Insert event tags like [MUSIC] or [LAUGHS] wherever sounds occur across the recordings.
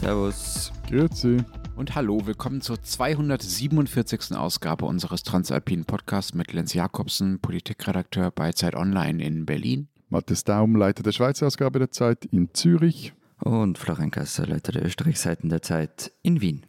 Servus. Grüezi. Und hallo, willkommen zur 247. Ausgabe unseres Transalpinen Podcasts mit Lenz Jakobsen, Politikredakteur bei Zeit Online in Berlin. Matthias Daum, Leiter der Schweizer Ausgabe der Zeit in Zürich. Und Florian Kasser, Leiter der Österreichseiten der Zeit in Wien.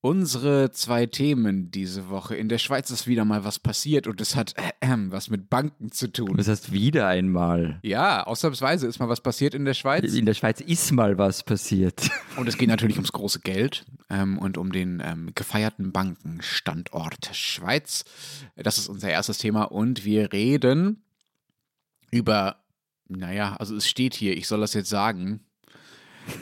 Unsere zwei Themen diese Woche. In der Schweiz ist wieder mal was passiert und es hat äh, was mit Banken zu tun. Das heißt wieder einmal. Ja, ausnahmsweise ist mal was passiert in der Schweiz. In der Schweiz ist mal was passiert. Und es geht natürlich ums große Geld ähm, und um den ähm, gefeierten Bankenstandort Schweiz. Das ist unser erstes Thema und wir reden über, naja, also es steht hier, ich soll das jetzt sagen,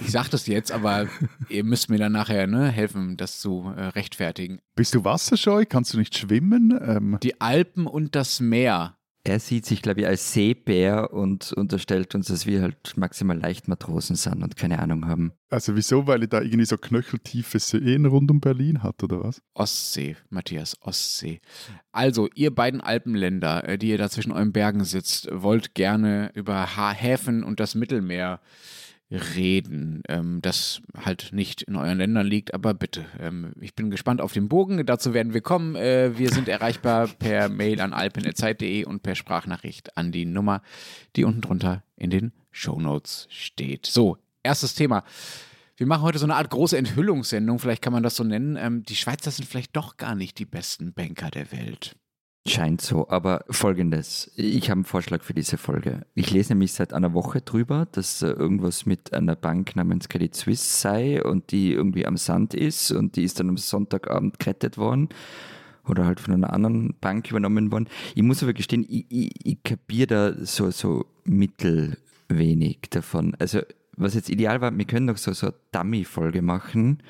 ich sage das jetzt, aber ihr müsst mir dann nachher ne, helfen, das zu äh, rechtfertigen. Bist du wasserscheu? Kannst du nicht schwimmen? Ähm, Die Alpen und das Meer. Er sieht sich, glaube ich, als Seebär und unterstellt uns, dass wir halt maximal leicht Matrosen sind und keine Ahnung haben. also wieso? Weil ihr da irgendwie so knöcheltiefe Seen rund um Berlin hat, oder was? Ostsee, Matthias, Ostsee. Also, ihr beiden Alpenländer, äh, die ihr da zwischen euren Bergen sitzt, wollt gerne über Häfen und das Mittelmeer reden, ähm, das halt nicht in euren Ländern liegt, aber bitte, ähm, ich bin gespannt auf den Bogen, dazu werden wir kommen. Äh, wir sind erreichbar per Mail an alpen.zeit.de und per Sprachnachricht an die Nummer, die unten drunter in den Shownotes steht. So, erstes Thema. Wir machen heute so eine Art große Enthüllungssendung, vielleicht kann man das so nennen. Ähm, die Schweizer sind vielleicht doch gar nicht die besten Banker der Welt. Scheint so, aber folgendes. Ich habe einen Vorschlag für diese Folge. Ich lese nämlich seit einer Woche drüber, dass äh, irgendwas mit einer Bank namens Credit Suisse sei und die irgendwie am Sand ist und die ist dann am Sonntagabend gerettet worden oder halt von einer anderen Bank übernommen worden. Ich muss aber gestehen, ich, ich, ich kapiere da so, so mittelwenig davon. Also, was jetzt ideal war, wir können doch so, so eine Dummy-Folge machen.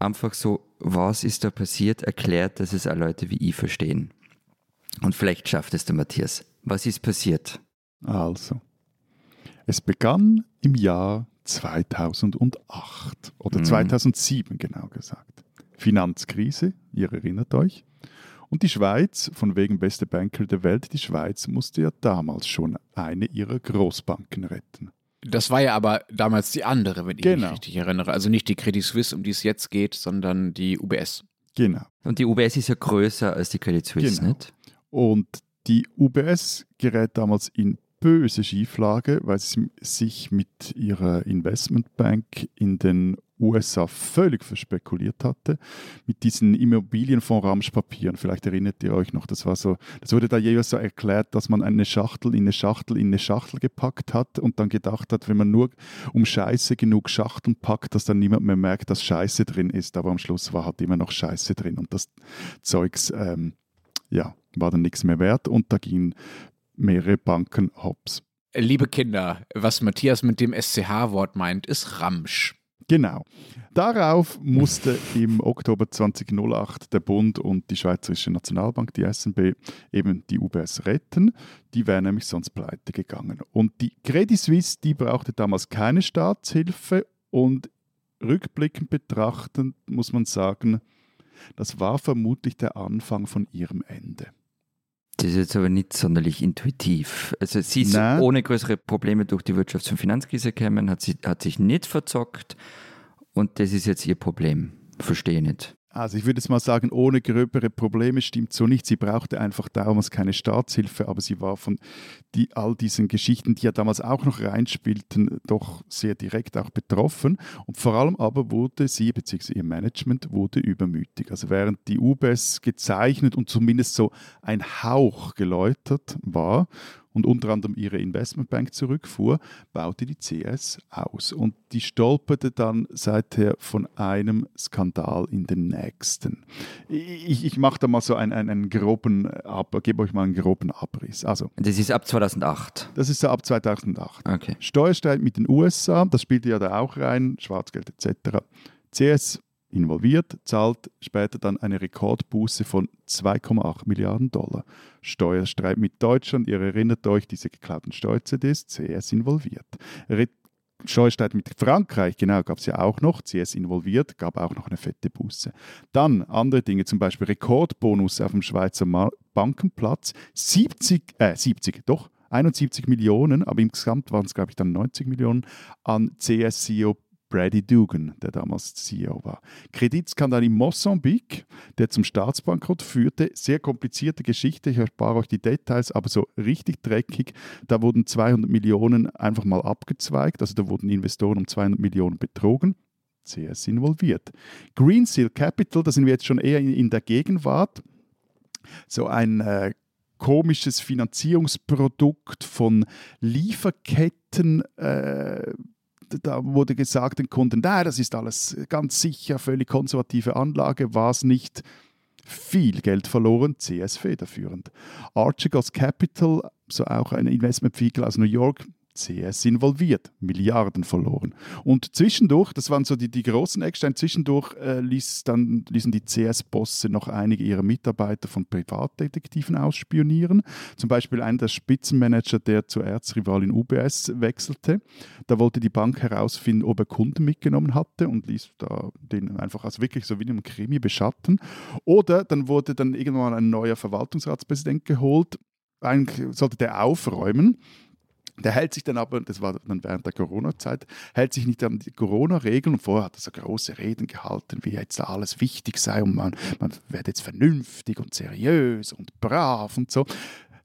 Einfach so, was ist da passiert, erklärt, dass es auch Leute wie ich verstehen. Und vielleicht schafft es der Matthias. Was ist passiert? Also, es begann im Jahr 2008 oder Mhm. 2007 genau gesagt. Finanzkrise, ihr erinnert euch. Und die Schweiz, von wegen beste Banker der Welt, die Schweiz musste ja damals schon eine ihrer Großbanken retten. Das war ja aber damals die andere, wenn ich Genau. mich richtig erinnere. Also nicht die Credit Suisse, um die es jetzt geht, sondern die UBS. Genau. Und die UBS ist ja größer als die Credit Suisse, Genau. nicht? Und die UBS gerät damals in böse Schieflage, weil sie sich mit ihrer Investmentbank in den USA völlig verspekuliert hatte, mit diesen Immobilienfonds-Ramschpapieren. Vielleicht erinnert ihr euch noch, das war so, das wurde da jeweils so erklärt, dass man eine Schachtel in eine Schachtel in eine Schachtel gepackt hat und dann gedacht hat, wenn man nur um Scheiße genug Schachteln packt, dass dann niemand mehr merkt, dass Scheiße drin ist, aber am Schluss war halt immer noch Scheiße drin und das Zeugs, ähm, ja, war dann nichts mehr wert und da gingen mehrere Banken hops. Liebe Kinder, was Matthias mit dem SCH-Wort meint, ist Ramsch. Genau. Darauf musste im Oktober 2008 der Bund und die Schweizerische Nationalbank, die SNB, eben die UBS retten. Die wären nämlich sonst pleite gegangen. Und die Credit Suisse, die brauchte damals keine Staatshilfe und rückblickend betrachtend muss man sagen, das war vermutlich der Anfang von ihrem Ende. Das ist jetzt aber nicht sonderlich intuitiv. Also sie ist Nein. ohne größere Probleme durch die Wirtschafts- und Finanzkrise gekommen, hat, sie, hat sich nicht verzockt und das ist jetzt ihr Problem. Verstehe nicht. Also ich würde jetzt mal sagen, ohne gröbere Probleme stimmt so nicht. Sie brauchte einfach damals keine Staatshilfe, aber sie war von die, all diesen Geschichten, die ja damals auch noch reinspielten, doch sehr direkt auch betroffen. Und vor allem aber wurde sie, beziehungsweise ihr Management, wurde übermütig. Also während die UBS gezeichnet und zumindest so ein Hauch geläutert war und unter anderem ihre Investmentbank zurückfuhr, baute die CS aus. Und die stolperte dann seither von einem Skandal in den nächsten. Ich, ich mache da mal so einen, einen, einen groben, Ab, gebe euch mal einen groben Abriss. Also, Das ist ab 2008. das ist so ab 2008. Okay. Steuerstreit mit den USA, das spielte ja da auch rein, Schwarzgeld etc. CS involviert, zahlt später dann eine Rekordbuße von 2,8 Milliarden Dollar. Steuerstreit mit Deutschland, ihr erinnert euch, diese geklauten Steuer-CDs, CS involviert. Re Steuerstreit mit Frankreich, genau, gab es ja auch noch, CS involviert, gab auch noch eine fette Buße. Dann andere Dinge, zum Beispiel Rekordbonus auf dem Schweizer Bankenplatz, 70, äh, 70, doch, 71 Millionen, aber insgesamt waren es, glaube ich, dann 90 Millionen an CS-CEO Brady Dugan, der damals CEO war. Kreditskandal in Mosambik, der zum Staatsbankrott führte. Sehr komplizierte Geschichte, ich erspare euch die Details, aber so richtig dreckig. Da wurden 200 Millionen einfach mal abgezweigt, also da wurden Investoren um 200 Millionen betrogen. CS involviert. Greensill Capital, da sind wir jetzt schon eher in, in der Gegenwart. So ein äh, komisches Finanzierungsprodukt von Lieferketten. Äh, da wurde gesagt den Kunden, da, das ist alles ganz sicher, völlig konservative Anlage, war es nicht. Viel Geld verloren, CS federführend. Archegos Capital, so auch ein Investmentvehikel aus New York, CS involviert, Milliarden verloren. Und zwischendurch, das waren so die, die großen Ecksteine, zwischendurch äh, ließ dann, ließen die CS-Bosse noch einige ihrer Mitarbeiter von Privatdetektiven ausspionieren. Zum Beispiel einer der Spitzenmanager, der zur Erzrivalin UBS wechselte. Da wollte die Bank herausfinden, ob er Kunden mitgenommen hatte und ließ da den einfach als wirklich so wie in einem Krimi beschatten. Oder dann wurde dann irgendwann ein neuer Verwaltungsratspräsident geholt. Eigentlich sollte der aufräumen der hält sich dann aber, das war dann während der Corona-Zeit, hält sich nicht an die Corona-Regeln und vorher hat er so große Reden gehalten, wie jetzt alles wichtig sei und man, man werde jetzt vernünftig und seriös und brav und so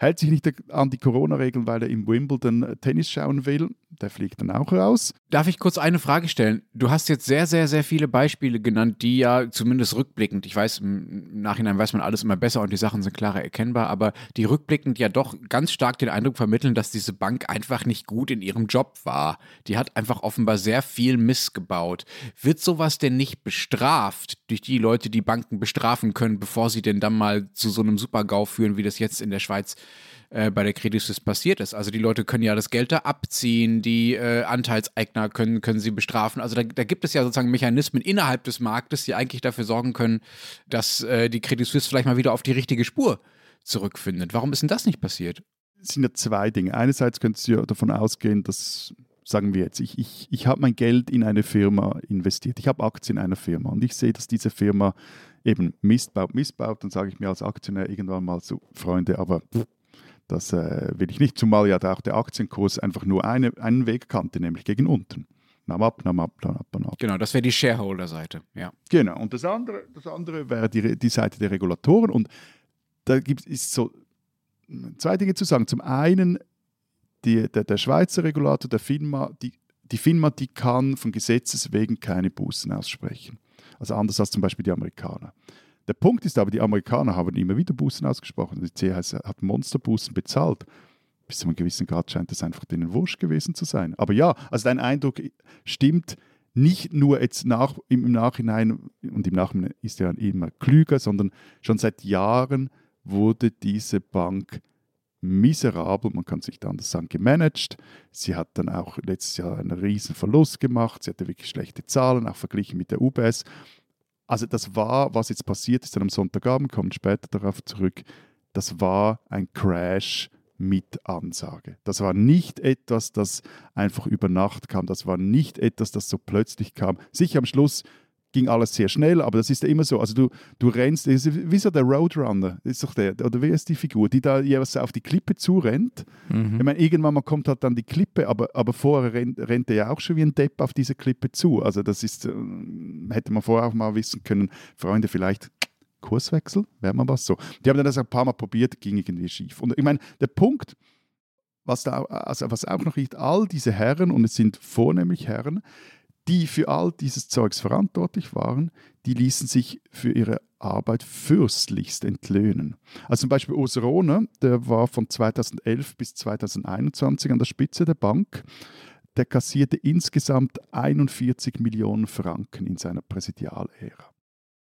hält sich nicht an die Corona-Regeln, weil er im Wimbledon Tennis schauen will. Der fliegt dann auch raus. Darf ich kurz eine Frage stellen? Du hast jetzt sehr, sehr, sehr viele Beispiele genannt, die ja zumindest rückblickend, ich weiß, im Nachhinein weiß man alles immer besser und die Sachen sind klarer erkennbar, aber die rückblickend ja doch ganz stark den Eindruck vermitteln, dass diese Bank einfach nicht gut in ihrem Job war. Die hat einfach offenbar sehr viel Miss gebaut. Wird sowas denn nicht bestraft durch die Leute, die Banken bestrafen können, bevor sie denn dann mal zu so einem Super-GAU führen, wie das jetzt in der Schweiz äh, bei der Credit Suisse passiert ist. Also die Leute können ja das Geld da abziehen, die äh, Anteilseigner können, können sie bestrafen. Also da, da, gibt es ja sozusagen Mechanismen innerhalb des Marktes, die eigentlich dafür sorgen können, dass äh, die Credit Suisse vielleicht mal wieder auf die richtige Spur zurückfindet. Warum ist denn das nicht passiert? Es sind ja zwei Dinge. Einerseits könntest du ja davon ausgehen, dass sagen wir jetzt, ich, ich, ich habe mein Geld in eine Firma investiert, ich habe Aktien in einer Firma und ich sehe, dass diese Firma eben Mist baut, missbaut, dann sage ich mir als Aktionär irgendwann mal so, Freunde, aber pff, das äh, will ich nicht, zumal ja auch der Aktienkurs einfach nur eine, einen Weg kannte, nämlich gegen unten. Nahm ab, nahm ab, nahm ab, nahm ab. Genau, das wäre die Shareholder-Seite, ja. Genau, und das andere, das andere wäre die, die Seite der Regulatoren und da gibt es so zwei Dinge zu sagen. Zum einen, die, der, der Schweizer Regulator, der FINMA, die, die FINMA, die kann von Gesetzes wegen keine Bußen aussprechen. Also anders als zum Beispiel die Amerikaner. Der Punkt ist aber, die Amerikaner haben immer wieder Bußen ausgesprochen. Die CHS hat Monsterbußen bezahlt. Bis zu einem gewissen Grad scheint das einfach denen wurscht gewesen zu sein. Aber ja, also dein Eindruck stimmt nicht nur jetzt nach, im Nachhinein, und im Nachhinein ist er immer klüger, sondern schon seit Jahren wurde diese Bank miserabel, man kann es nicht anders sagen, gemanagt. Sie hat dann auch letztes Jahr einen riesen Verlust gemacht. Sie hatte wirklich schlechte Zahlen, auch verglichen mit der UBS. Also das war, was jetzt passiert ist dann am Sonntagabend, kommen später darauf zurück, das war ein Crash mit Ansage. Das war nicht etwas, das einfach über Nacht kam, das war nicht etwas, das so plötzlich kam. Sicher am Schluss ging alles sehr schnell, aber das ist ja immer so. Also du, du rennst, wie so der Roadrunner, ist doch der, oder wer ist die Figur, die da jeweils auf die Klippe zurennt. Mhm. Ich meine, irgendwann mal kommt halt dann die Klippe, aber, aber vorher rennt, rennt er ja auch schon wie ein Depp auf diese Klippe zu. Also das ist, äh, hätte man vorher auch mal wissen können, Freunde, vielleicht Kurswechsel, wäre mal was so. Die haben das ein paar Mal probiert, ging irgendwie schief. Und ich meine, der Punkt, was, da, also was auch noch nicht, all diese Herren, und es sind vornehmlich Herren, die für all dieses Zeugs verantwortlich waren, die ließen sich für ihre Arbeit fürstlichst entlöhnen. Also zum Beispiel Urs Rohner, der war von 2011 bis 2021 an der Spitze der Bank. Der kassierte insgesamt 41 Millionen Franken in seiner Präsidialära.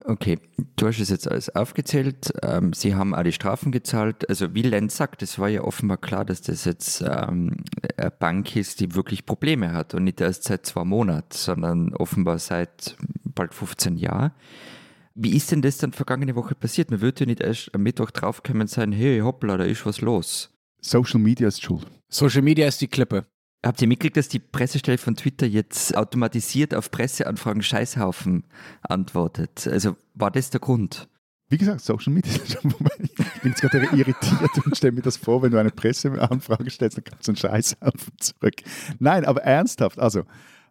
Okay, du hast es jetzt alles aufgezählt. Ähm, Sie haben alle Strafen gezahlt. Also wie Lenz sagt, es war ja offenbar klar, dass das jetzt ähm, eine Bank ist, die wirklich Probleme hat und nicht erst seit zwei Monaten, sondern offenbar seit bald 15 Jahren. Wie ist denn das dann vergangene Woche passiert? Man würde ja nicht erst am Mittwoch draufkommen und sagen, hey, hoppla, da ist was los. Social Media ist schuld. Social Media ist die Klippe. Habt ihr mitgekriegt, dass die Pressestelle von Twitter jetzt automatisiert auf Presseanfragen Scheißhaufen antwortet? Also war das der Grund? Wie gesagt, Social Media. Ich bin jetzt gerade [LAUGHS] irritiert und stelle mir das vor, wenn du eine Presseanfrage stellst, dann kommst du einen Scheißhaufen zurück. Nein, aber ernsthaft, also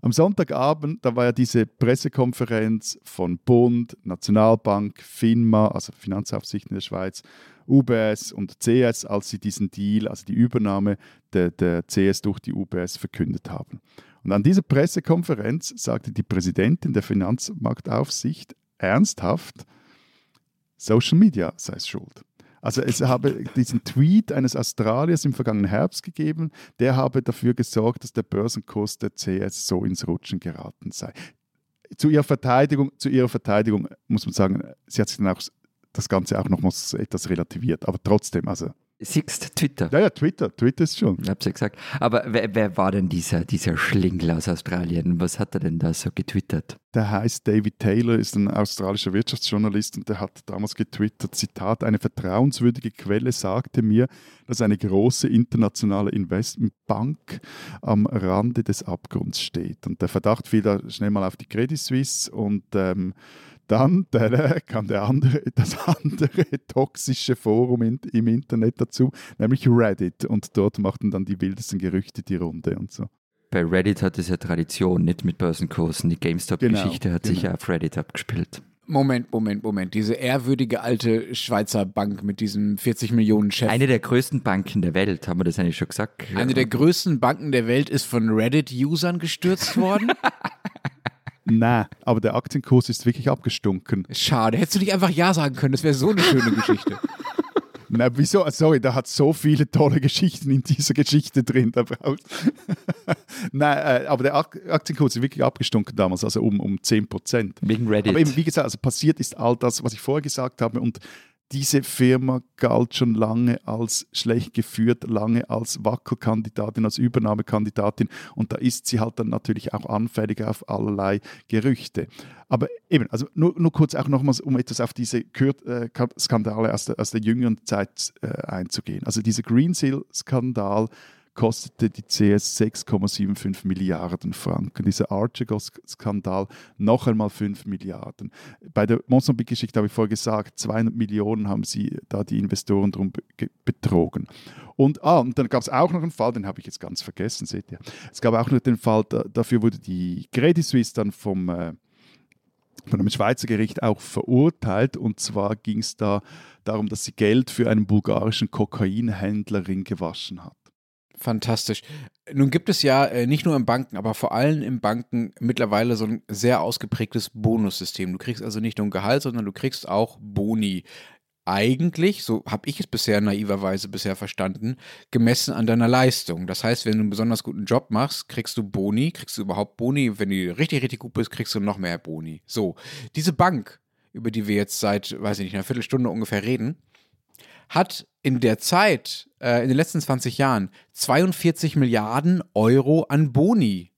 Am Sonntagabend, da war ja diese Pressekonferenz von Bund, Nationalbank, FINMA, also Finanzaufsicht in der Schweiz, UBS und CS, als sie diesen Deal, also die Übernahme der, der CS durch die UBS verkündet haben. Und an dieser Pressekonferenz sagte die Präsidentin der Finanzmarktaufsicht ernsthaft, Social Media sei es schuld. Also es habe diesen Tweet eines Australiers im vergangenen Herbst gegeben, der habe dafür gesorgt, dass der Börsenkurs der CS so ins Rutschen geraten sei. Zu ihrer Verteidigung, zu ihrer Verteidigung muss man sagen, sie hat sich dann auch das Ganze auch nochmals etwas relativiert, aber trotzdem, also Sixt Twitter. Ja, ja, Twitter. Twitter ist schon. Ich hab's ja gesagt. Aber wer, wer, war denn dieser, dieser Schlingel aus Australien? Was hat er denn da so getwittert? Der heißt David Taylor, ist ein australischer Wirtschaftsjournalist und der hat damals getwittert, Zitat, eine vertrauenswürdige Quelle sagte mir, dass eine große internationale Investmentbank am Rande des Abgrunds steht. Und der Verdacht fiel da schnell mal auf die Credit Suisse und ähm, dann der, kam der andere, [LAUGHS] das andere toxische Forum in, im Internet dazu, nämlich Reddit. Und dort machten dann die wildesten Gerüchte die Runde und so. Bei Reddit hat es ja Tradition, nicht mit Börsenkursen. Die GameStop-Geschichte genau, hat genau. sich ja auf Reddit abgespielt. Moment, Moment, Moment. Diese ehrwürdige alte Schweizer Bank mit diesem 40 Millionen Chef. Eine der größten Banken der Welt, haben wir das eigentlich schon gesagt? Eine der größten Banken der Welt ist von Reddit-Usern gestürzt worden? [LAUGHS] Nein, aber der Aktienkurs ist wirklich abgestunken. Schade, hättest du nicht einfach Ja sagen können, das wäre so eine schöne Geschichte. [LAUGHS] Na, wieso? Sorry, da hat so viele tolle Geschichten in dieser Geschichte drin. Da braucht [LAUGHS] Nein, äh, aber der Aktienkurs ist wirklich abgestunken damals, also um, um 10 Prozent. Wegen Reddit. Aber eben, wie gesagt, also passiert ist all das, was ich vorher gesagt habe und diese Firma galt schon lange als schlecht geführt, lange als Wackelkandidatin, als Übernahmekandidatin und da ist sie halt dann natürlich auch anfällig auf allerlei Gerüchte. Aber eben, also nur, nur kurz auch nochmals, um etwas auf diese äh, Skandale aus der, aus der jüngeren Zeit äh, einzugehen. Also dieser Greensill-Skandal, kostete die CS 6,75 Milliarden Franken. Dieser Archegos-Skandal noch einmal 5 Milliarden. Bei der Mosambik-Geschichte habe ich vorher gesagt, 200 Millionen haben sie da die Investoren drum betrogen. Und, ah, und dann gab es auch noch einen Fall, den habe ich jetzt ganz vergessen, seht ihr. Es gab auch noch den Fall, da, dafür wurde die Credit Suisse dann vom äh, von einem Schweizer Gericht auch verurteilt. Und zwar ging es da darum, dass sie Geld für einen bulgarischen Kokainhändlerin gewaschen hat. Fantastisch. Nun gibt es ja äh, nicht nur in Banken, aber vor allem in Banken mittlerweile so ein sehr ausgeprägtes Bonussystem. Du kriegst also nicht nur ein Gehalt, sondern du kriegst auch Boni. Eigentlich, so habe ich es bisher naiverweise bisher verstanden, gemessen an deiner Leistung. Das heißt, wenn du einen besonders guten Job machst, kriegst du Boni, kriegst du überhaupt Boni. Wenn du richtig, richtig gut bist, kriegst du noch mehr Boni. So, diese Bank, über die wir jetzt seit, weiß ich nicht, einer Viertelstunde ungefähr reden, hat in der Zeit, äh, in den letzten 20 Jahren, 42 Milliarden Euro an Boni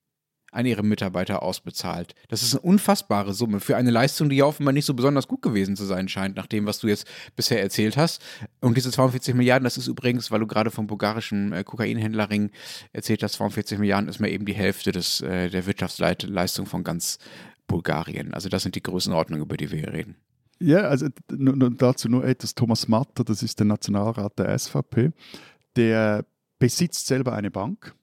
an ihre Mitarbeiter ausbezahlt. Das ist eine unfassbare Summe für eine Leistung, die ja offenbar nicht so besonders gut gewesen zu sein scheint, nach dem, was du jetzt bisher erzählt hast. Und diese 42 Milliarden, das ist übrigens, weil du gerade vom bulgarischen äh, Kokainhändlerring erzählt hast, 42 Milliarden ist mir eben die Hälfte des, äh, der Wirtschaftsleistung von ganz Bulgarien. Also das sind die Größenordnungen, über die wir hier reden. Ja, also dazu nur etwas. Thomas Matter, das ist der Nationalrat der SVP, der besitzt selber eine Bank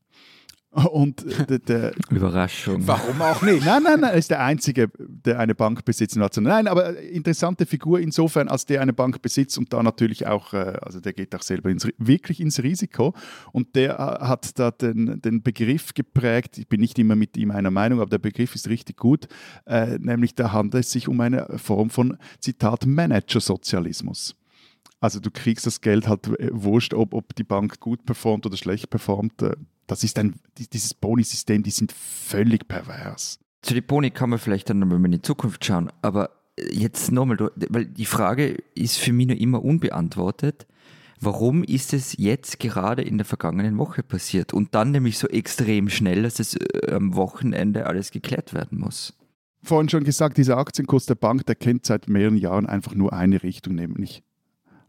und der, der, [LAUGHS] Überraschung. Warum auch [LAUGHS] nicht? Nein, nein, nein, er ist der Einzige, der eine Bank besitzt. Nein, aber interessante Figur insofern, als der eine Bank besitzt und da natürlich auch, äh, also der geht auch selber ins, wirklich ins Risiko. Und der äh, hat da den, den Begriff geprägt, ich bin nicht immer mit ihm einer Meinung, aber der Begriff ist richtig gut, äh, nämlich da handelt es sich um eine Form von, Zitat, Managersozialismus. Also du kriegst das Geld halt wurscht, ob, ob die Bank gut performt oder schlecht performt das ist ein, dieses Boni-System, die sind völlig pervers. Zu den Boni kann man vielleicht dann nochmal in die Zukunft schauen, aber jetzt nochmal, weil die Frage ist für mich noch immer unbeantwortet. Warum ist es jetzt gerade in der vergangenen Woche passiert und dann nämlich so extrem schnell, dass es äh, am Wochenende alles geklärt werden muss? Vorhin schon gesagt, dieser Aktienkurs der Bank, der kennt seit mehreren Jahren einfach nur eine Richtung, nämlich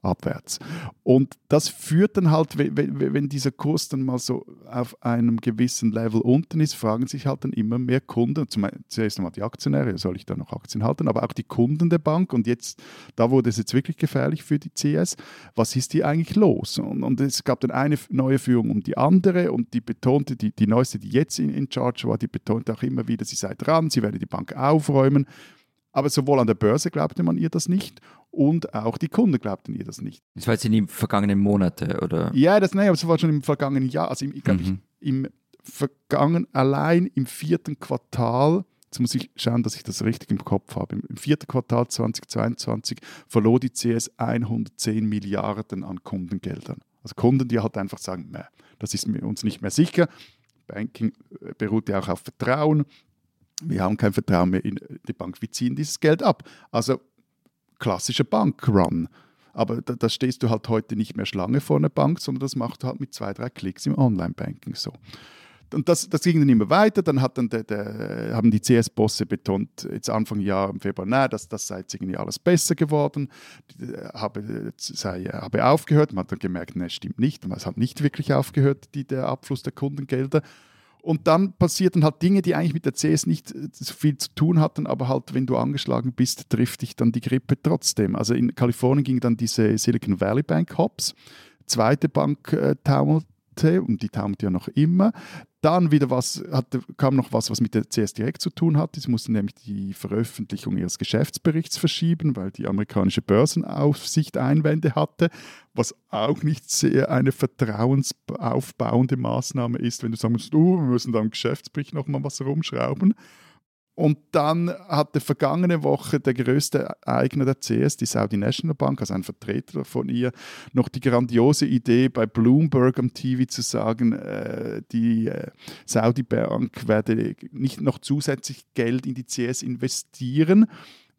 abwärts. Und das führt dann halt, wenn dieser Kurs dann mal so auf einem gewissen Level unten ist, fragen sich halt dann immer mehr Kunden, zuerst einmal die Aktionäre, soll ich da noch Aktien halten, aber auch die Kunden der Bank und jetzt, da wurde es jetzt wirklich gefährlich für die CS, was ist hier eigentlich los? Und, und es gab dann eine neue Führung um die andere und die betonte, die, die neueste, die jetzt in, in Charge war, die betonte auch immer wieder, sie sei dran, sie werde die Bank aufräumen. Aber sowohl an der Börse glaubte man ihr das nicht und auch die Kunden glaubten ihr das nicht. Das war jetzt in den vergangenen Monaten, oder? Ja, das, nein, aber es war schon im vergangenen Jahr. Also im, ich glaube, mhm. im vergangenen, allein im vierten Quartal, jetzt muss ich schauen, dass ich das richtig im Kopf habe, im, vierten Quartal 2022 verlor die CS 110 Milliarden an Kundengeldern. Also Kunden, die halt einfach sagen, das ist uns nicht mehr sicher. Banking äh, beruht ja auch auf Vertrauen wir haben kein Vertrauen mehr in die Bank, wir ziehen dieses Geld ab. Also klassischer Bankrun. Aber da, da, stehst du halt heute nicht mehr Schlange vor einer Bank, sondern das machst du halt mit zwei, drei Klicks im Online-Banking so. Und das, das ging dann immer weiter. Dann dann der, der, haben die CS-Bosse betont, jetzt Anfang Jahr im Februar, nein, das, das sei jetzt irgendwie alles besser geworden, habe, sei, habe aufgehört. Man hat dann gemerkt, nein, stimmt nicht. Es hat nicht wirklich aufgehört, die, der Abfluss der Kundengelder. Und dann passierten halt Dinge, die eigentlich mit der CS nicht äh, so viel zu tun hatten, aber halt, wenn du angeschlagen bist, trifft dich dann die Grippe trotzdem. Also in Kalifornien ging dann diese Silicon Valley Bank Hops, zweite Bank äh, taumelte und die taumelte ja noch immer. Dann wieder was, hatte, kam noch was, was mit der CS direkt zu tun hatte. Sie mussten nämlich die Veröffentlichung ihres Geschäftsberichts verschieben, weil die amerikanische Börsenaufsicht Einwände hatte, was auch nicht sehr eine vertrauensaufbauende Maßnahme ist, wenn du sagen musst, oh, wir müssen da im Geschäftsbericht noch mal was rumschrauben. Und dann hatte vergangene Woche der größte Eigner der CS, die Saudi National Bank, also ein Vertreter von ihr, noch die grandiose Idee bei Bloomberg am TV zu sagen, äh, die äh, Saudi Bank werde nicht noch zusätzlich Geld in die CS investieren.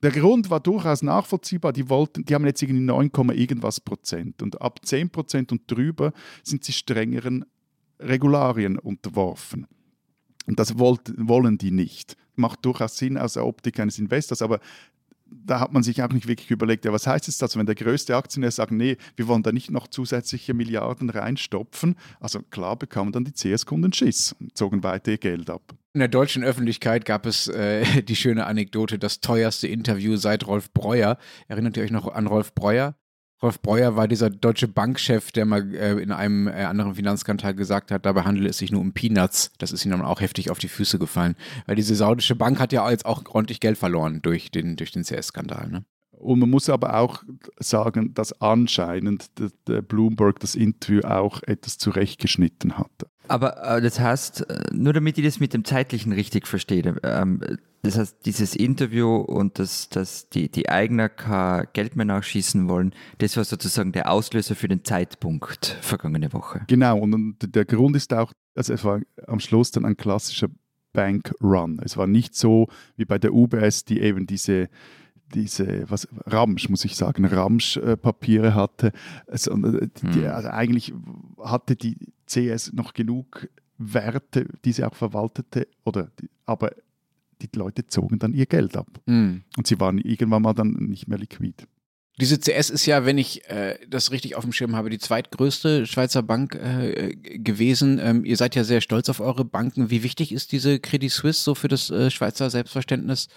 Der Grund war durchaus nachvollziehbar. Die, wollten, die haben jetzt irgendwie 9, irgendwas Prozent. Und ab 10 Prozent und drüber sind sie strengeren Regularien unterworfen. Und das wollt, wollen die nicht. Macht durchaus Sinn aus der Optik eines Investors, aber da hat man sich auch nicht wirklich überlegt, ja, was heißt es das, wenn der größte Aktionär sagt, nee, wir wollen da nicht noch zusätzliche Milliarden reinstopfen. Also klar bekamen dann die CS-Kunden Schiss und zogen weiter ihr Geld ab. In der deutschen Öffentlichkeit gab es äh, [LAUGHS] die schöne Anekdote, das teuerste Interview seit Rolf Breuer. Erinnert ihr euch noch an Rolf Breuer? Rolf Breuer war dieser deutsche Bankchef, der mal äh, in einem äh, anderen Finanzskandal gesagt hat, dabei handelt es sich nur um Peanuts. Das ist ihm dann auch heftig auf die Füße gefallen. Weil diese saudische Bank hat ja jetzt auch ordentlich Geld verloren durch den, durch den CS-Skandal. Ne? Und man muss aber auch sagen, dass anscheinend der, der Bloomberg das Interview auch etwas zurechtgeschnitten hatte. Aber äh, das heißt, äh, nur damit ich das mit dem Zeitlichen richtig verstehe, ähm, das heißt, dieses Interview und dass, dass die, die Eigner kein Geld mehr nachschießen wollen, das war sozusagen der Auslöser für den Zeitpunkt vergangene Woche. Genau, und, der Grund ist auch, also es war am Schluss dann ein klassischer Bank Run. Es war nicht so wie bei der UBS, die eben diese diese was Ramsch muss ich sagen Ramsch Papiere hatte äh, die, hm. also eigentlich hatte die CS noch genug Werte die sie auch verwaltete oder die, aber die Leute zogen dann ihr Geld ab. Mhm. Und sie waren irgendwann mal dann nicht mehr liquid. Diese CS ist ja, wenn ich äh, das richtig auf dem Schirm habe, die zweitgrößte Schweizer Bank äh, gewesen. Ähm, ihr seid ja sehr stolz auf eure Banken. Wie wichtig ist diese Credit Suisse so für das äh, Schweizer Selbstverständnis,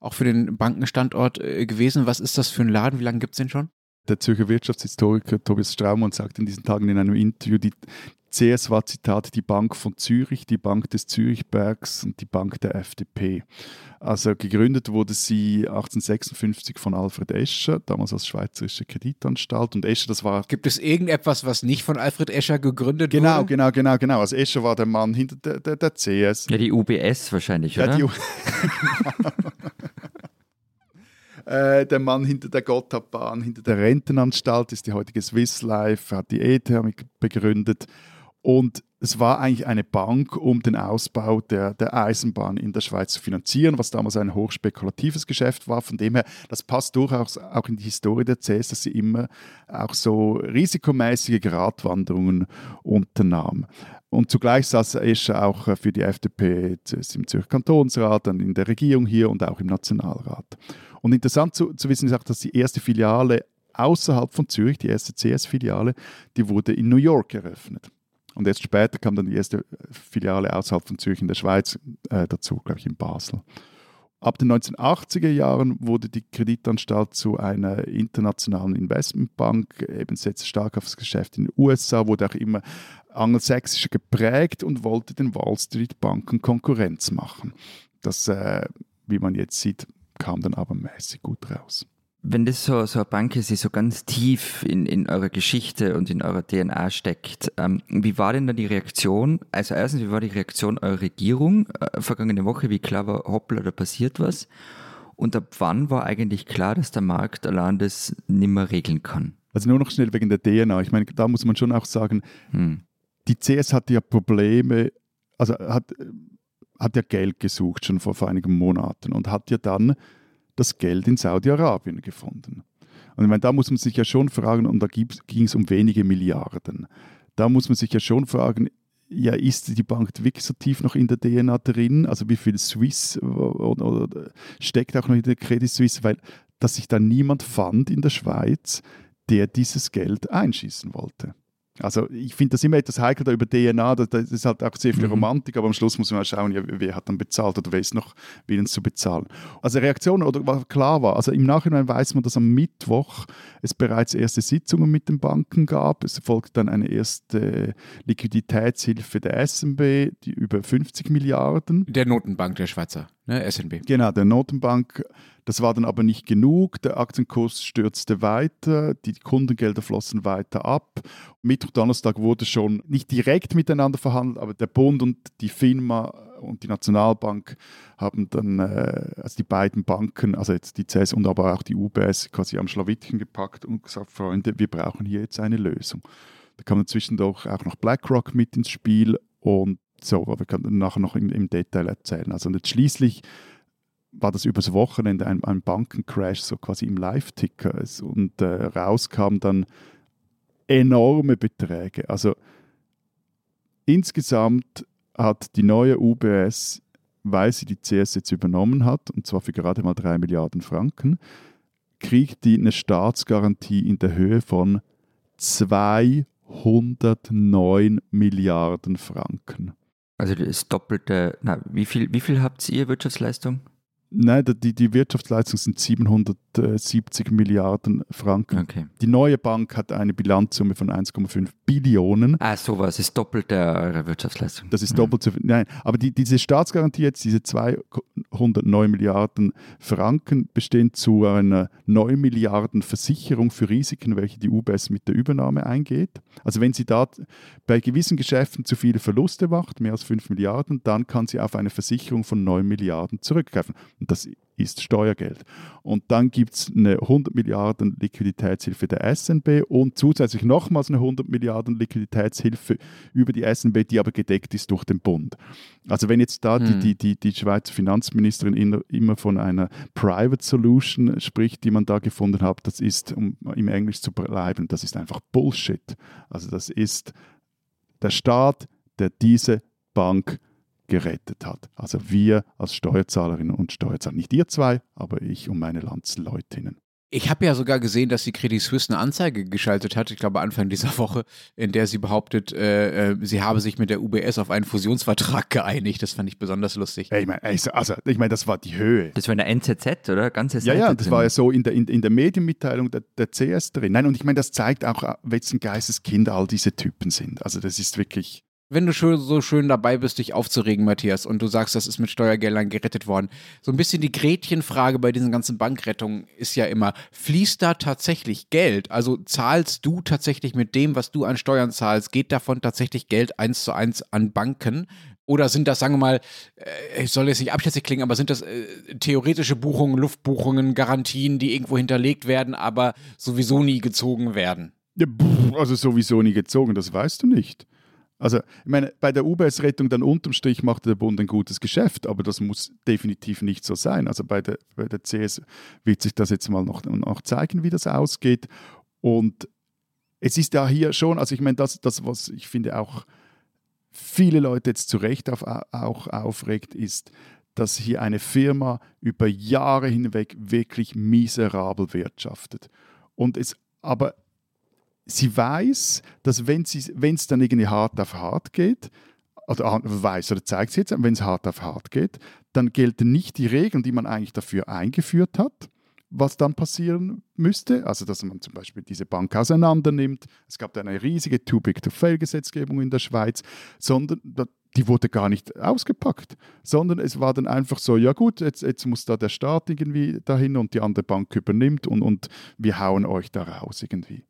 auch für den Bankenstandort äh, gewesen? Was ist das für ein Laden? Wie lange gibt es den schon? Der Zürcher Wirtschaftshistoriker Tobias Straumann sagt in diesen Tagen in einem Interview, die CS war Zitat die Bank von Zürich, die Bank des Zürichbergs und die Bank der FDP. Also gegründet wurde sie 1856 von Alfred Escher, damals als Schweizerische Kreditanstalt. Und Escher, das war. Gibt es irgendetwas, was nicht von Alfred Escher gegründet genau, wurde? Genau, genau, genau, genau. Also Escher war der Mann hinter der, der, der CS. Ja, die UBS wahrscheinlich, oder? Ja, die U [LAUGHS] Äh, der Mann hinter der Gotthardbahn, hinter der Rentenanstalt ist die heutige Swiss Life, hat die ETH begründet und es war eigentlich eine Bank, um den Ausbau der, der Eisenbahn in der Schweiz zu finanzieren, was damals ein hochspekulatives Geschäft war. Von dem her, das passt durchaus auch in die Historie der CS, dass sie immer auch so risikomäßige Gratwanderungen unternahm. Und zugleich saß Escher auch für die FDP im Zürcher Kantonsrat, dann in der Regierung hier und auch im Nationalrat. Und interessant zu, zu wissen ist auch, dass die erste Filiale außerhalb von Zürich, die erste CS-Filiale, die wurde in New York eröffnet. Und erst später kam dann die erste Filiale außerhalb von Zürich in der Schweiz äh, dazu, glaube ich, in Basel. Ab den 1980er Jahren wurde die Kreditanstalt zu einer internationalen Investmentbank, eben setzt stark auf das Geschäft in den USA, wurde auch immer angelsächsischer geprägt und wollte den Wall Street Banken Konkurrenz machen. Das, äh, wie man jetzt sieht, kam dann aber mäßig gut raus. Wenn das so, so eine Bank ist, die so ganz tief in, in eurer Geschichte und in eurer DNA steckt, ähm, wie war denn da die Reaktion? Also erstens, wie war die Reaktion eurer Regierung äh, vergangene Woche? Wie klar war, hoppla, da passiert was? Und ab wann war eigentlich klar, dass der Markt allein das nicht mehr regeln kann? Also nur noch schnell wegen der DNA. Ich meine, da muss man schon auch sagen, hm. die CS hatte ja Probleme, also hat, hat ja Geld gesucht schon vor, vor einigen Monaten und hat ja dann das Geld in Saudi-Arabien gefunden. Und ich meine, da muss man sich ja schon fragen, und da ging es um wenige Milliarden. Da muss man sich ja schon fragen, ja, ist die Bank wirklich so tief noch in der DNA drin? Also wie viel Swiss oder, oder steckt auch noch in der Credit Suisse? Weil dass sich da niemand fand in der Schweiz, der dieses Geld einschießen wollte. Also ich finde das immer etwas heikel da über DNA, das, das ist halt auch sehr viel mhm. Romantik, aber am Schluss muss man mal schauen, ja, wer hat dann bezahlt oder wer ist noch willens zu bezahlen. Also Reaktion oder was klar war, also im Nachhinein weiß man, dass am Mittwoch es bereits erste Sitzungen mit den Banken gab. Es folgt dann eine erste Liquiditätshilfe der SNB, die über 50 Milliarden. Der Notenbank der Schweizer, ne? SNB. Genau, der Notenbank das war dann aber nicht genug. Der Aktienkurs stürzte weiter, die Kundengelder flossen weiter ab. Mittwoch, Donnerstag wurde schon nicht direkt miteinander verhandelt, aber der Bund und die FINMA und die Nationalbank haben dann, äh, also die beiden Banken, also jetzt die CS und aber auch die UBS, quasi am Schlawittchen gepackt und gesagt, Freunde, wir brauchen hier jetzt eine Lösung. Da kam zwischendurch auch noch BlackRock mit ins Spiel und so, aber wir können nachher noch im, im Detail erzählen. Also schließlich war das übers Wochenende ein, ein Bankencrash, so quasi im Live-Ticker. Und äh, rauskamen dann enorme Beträge. Also insgesamt hat die neue UBS, weil sie die CS jetzt übernommen hat, und zwar für gerade mal 3 Milliarden Franken, kriegt die eine Staatsgarantie in der Höhe von 209 Milliarden Franken. Also das doppelte, na, wie viel, wie viel habt ihr Wirtschaftsleistung? Nein, die, die Wirtschaftsleistung sind 770 Milliarden Franken. Okay. Die neue Bank hat eine Bilanzsumme von 1,5 Billionen. Ah, sowas ist doppelt der Wirtschaftsleistung. Das ist doppelt so viel. Nein, aber die, diese Staatsgarantie jetzt, diese 209 Milliarden Franken, bestehen zu einer 9 Milliarden Versicherung für Risiken, welche die UBS mit der Übernahme eingeht. Also wenn sie da bei gewissen Geschäften zu viele Verluste macht, mehr als 5 Milliarden, dann kann sie auf eine Versicherung von 9 Milliarden zurückgreifen. Das ist Steuergeld. Und dann gibt es eine 100 Milliarden Liquiditätshilfe der SNB und zusätzlich nochmals eine 100 Milliarden Liquiditätshilfe über die SNB, die aber gedeckt ist durch den Bund. Also wenn jetzt da hm. die, die, die Schweizer Finanzministerin immer von einer Private Solution spricht, die man da gefunden hat, das ist, um im Englisch zu bleiben, das ist einfach Bullshit. Also das ist der Staat, der diese Bank gerettet hat. Also wir als Steuerzahlerinnen und Steuerzahler, nicht ihr zwei, aber ich und meine Landsleutinnen. Ich habe ja sogar gesehen, dass die Credit Suisse eine Anzeige geschaltet hat, ich glaube Anfang dieser Woche, in der sie behauptet, äh, äh, sie habe sich mit der UBS auf einen Fusionsvertrag geeinigt. Das fand ich besonders lustig. ich meine, also, ich mein, das war die Höhe. Das war in der NZZ, oder? Ganze Seite ja, ja, das drin. war ja so in der, in, in der Medienmitteilung der, der CS drin. Nein, und ich meine, das zeigt auch, welchen Geisteskind all diese Typen sind. Also das ist wirklich wenn du schön, so schön dabei bist, dich aufzuregen, Matthias, und du sagst, das ist mit Steuergeldern gerettet worden. So ein bisschen die Gretchenfrage bei diesen ganzen Bankrettungen ist ja immer, fließt da tatsächlich Geld? Also zahlst du tatsächlich mit dem, was du an Steuern zahlst, geht davon tatsächlich Geld eins zu eins an Banken? Oder sind das, sagen wir mal, äh, ich soll jetzt nicht abschätzig klingen, aber sind das äh, theoretische Buchungen, Luftbuchungen, Garantien, die irgendwo hinterlegt werden, aber sowieso nie gezogen werden? Ja, also sowieso nie gezogen, das weißt du nicht. Also, ich meine, bei der UBS-Rettung dann unterm Strich machte der Bund ein gutes Geschäft, aber das muss definitiv nicht so sein. Also bei der, bei der CS wird sich das jetzt mal noch, noch zeigen, wie das ausgeht. Und es ist ja hier schon, also ich meine, das, das was ich finde auch viele Leute jetzt zu Recht auf, auch aufregt, ist, dass hier eine Firma über Jahre hinweg wirklich miserabel wirtschaftet. Und es aber sie weiß, dass wenn es dann irgendwie hart auf hart geht, oder weiß oder zeigt sie jetzt, wenn es hart auf hart geht, dann gelten nicht die Regeln, die man eigentlich dafür eingeführt hat, was dann passieren müsste. Also, dass man zum Beispiel diese Bank auseinander nimmt. Es gab eine riesige Too-Big-to-Fail-Gesetzgebung in der Schweiz, sondern die wurde gar nicht ausgepackt, sondern es war dann einfach so, ja gut, jetzt, jetzt muss da der Staat irgendwie dahin und die andere Bank übernimmt und, und wir hauen euch da raus irgendwie.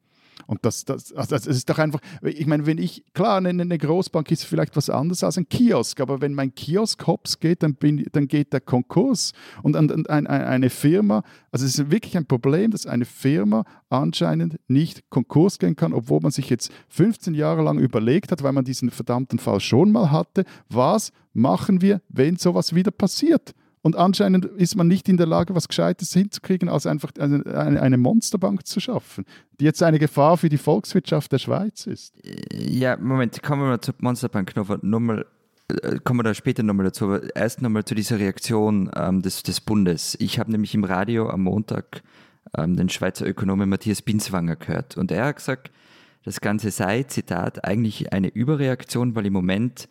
Und das, das, also das ist doch einfach, ich meine, wenn ich, klar, eine, eine Großbank ist vielleicht was anderes als ein Kiosk, aber wenn mein Kiosk hops geht, dann, bin, dann geht der Konkurs. Und, und, und ein, eine Firma, also es ist wirklich ein Problem, dass eine Firma anscheinend nicht Konkurs gehen kann, obwohl man sich jetzt 15 Jahre lang überlegt hat, weil man diesen verdammten Fall schon mal hatte, was machen wir, wenn sowas wieder passiert? Und anscheinend ist man nicht in der Lage, was Gescheites hinzukriegen, als einfach eine, eine, Monsterbank zu schaffen, die jetzt eine Gefahr für die Volkswirtschaft der Schweiz ist. Ja, Moment, kommen wir mal zur Monsterbank nochmal. Äh, kommen wir da später nochmal dazu, aber erst nochmal zu dieser Reaktion ähm, des, des Bundes. Ich habe nämlich im Radio am Montag ähm, den Schweizer Ökonomen Matthias Binswanger gehört und er hat gesagt, das Ganze sei, Zitat, eigentlich eine Überreaktion, weil im Moment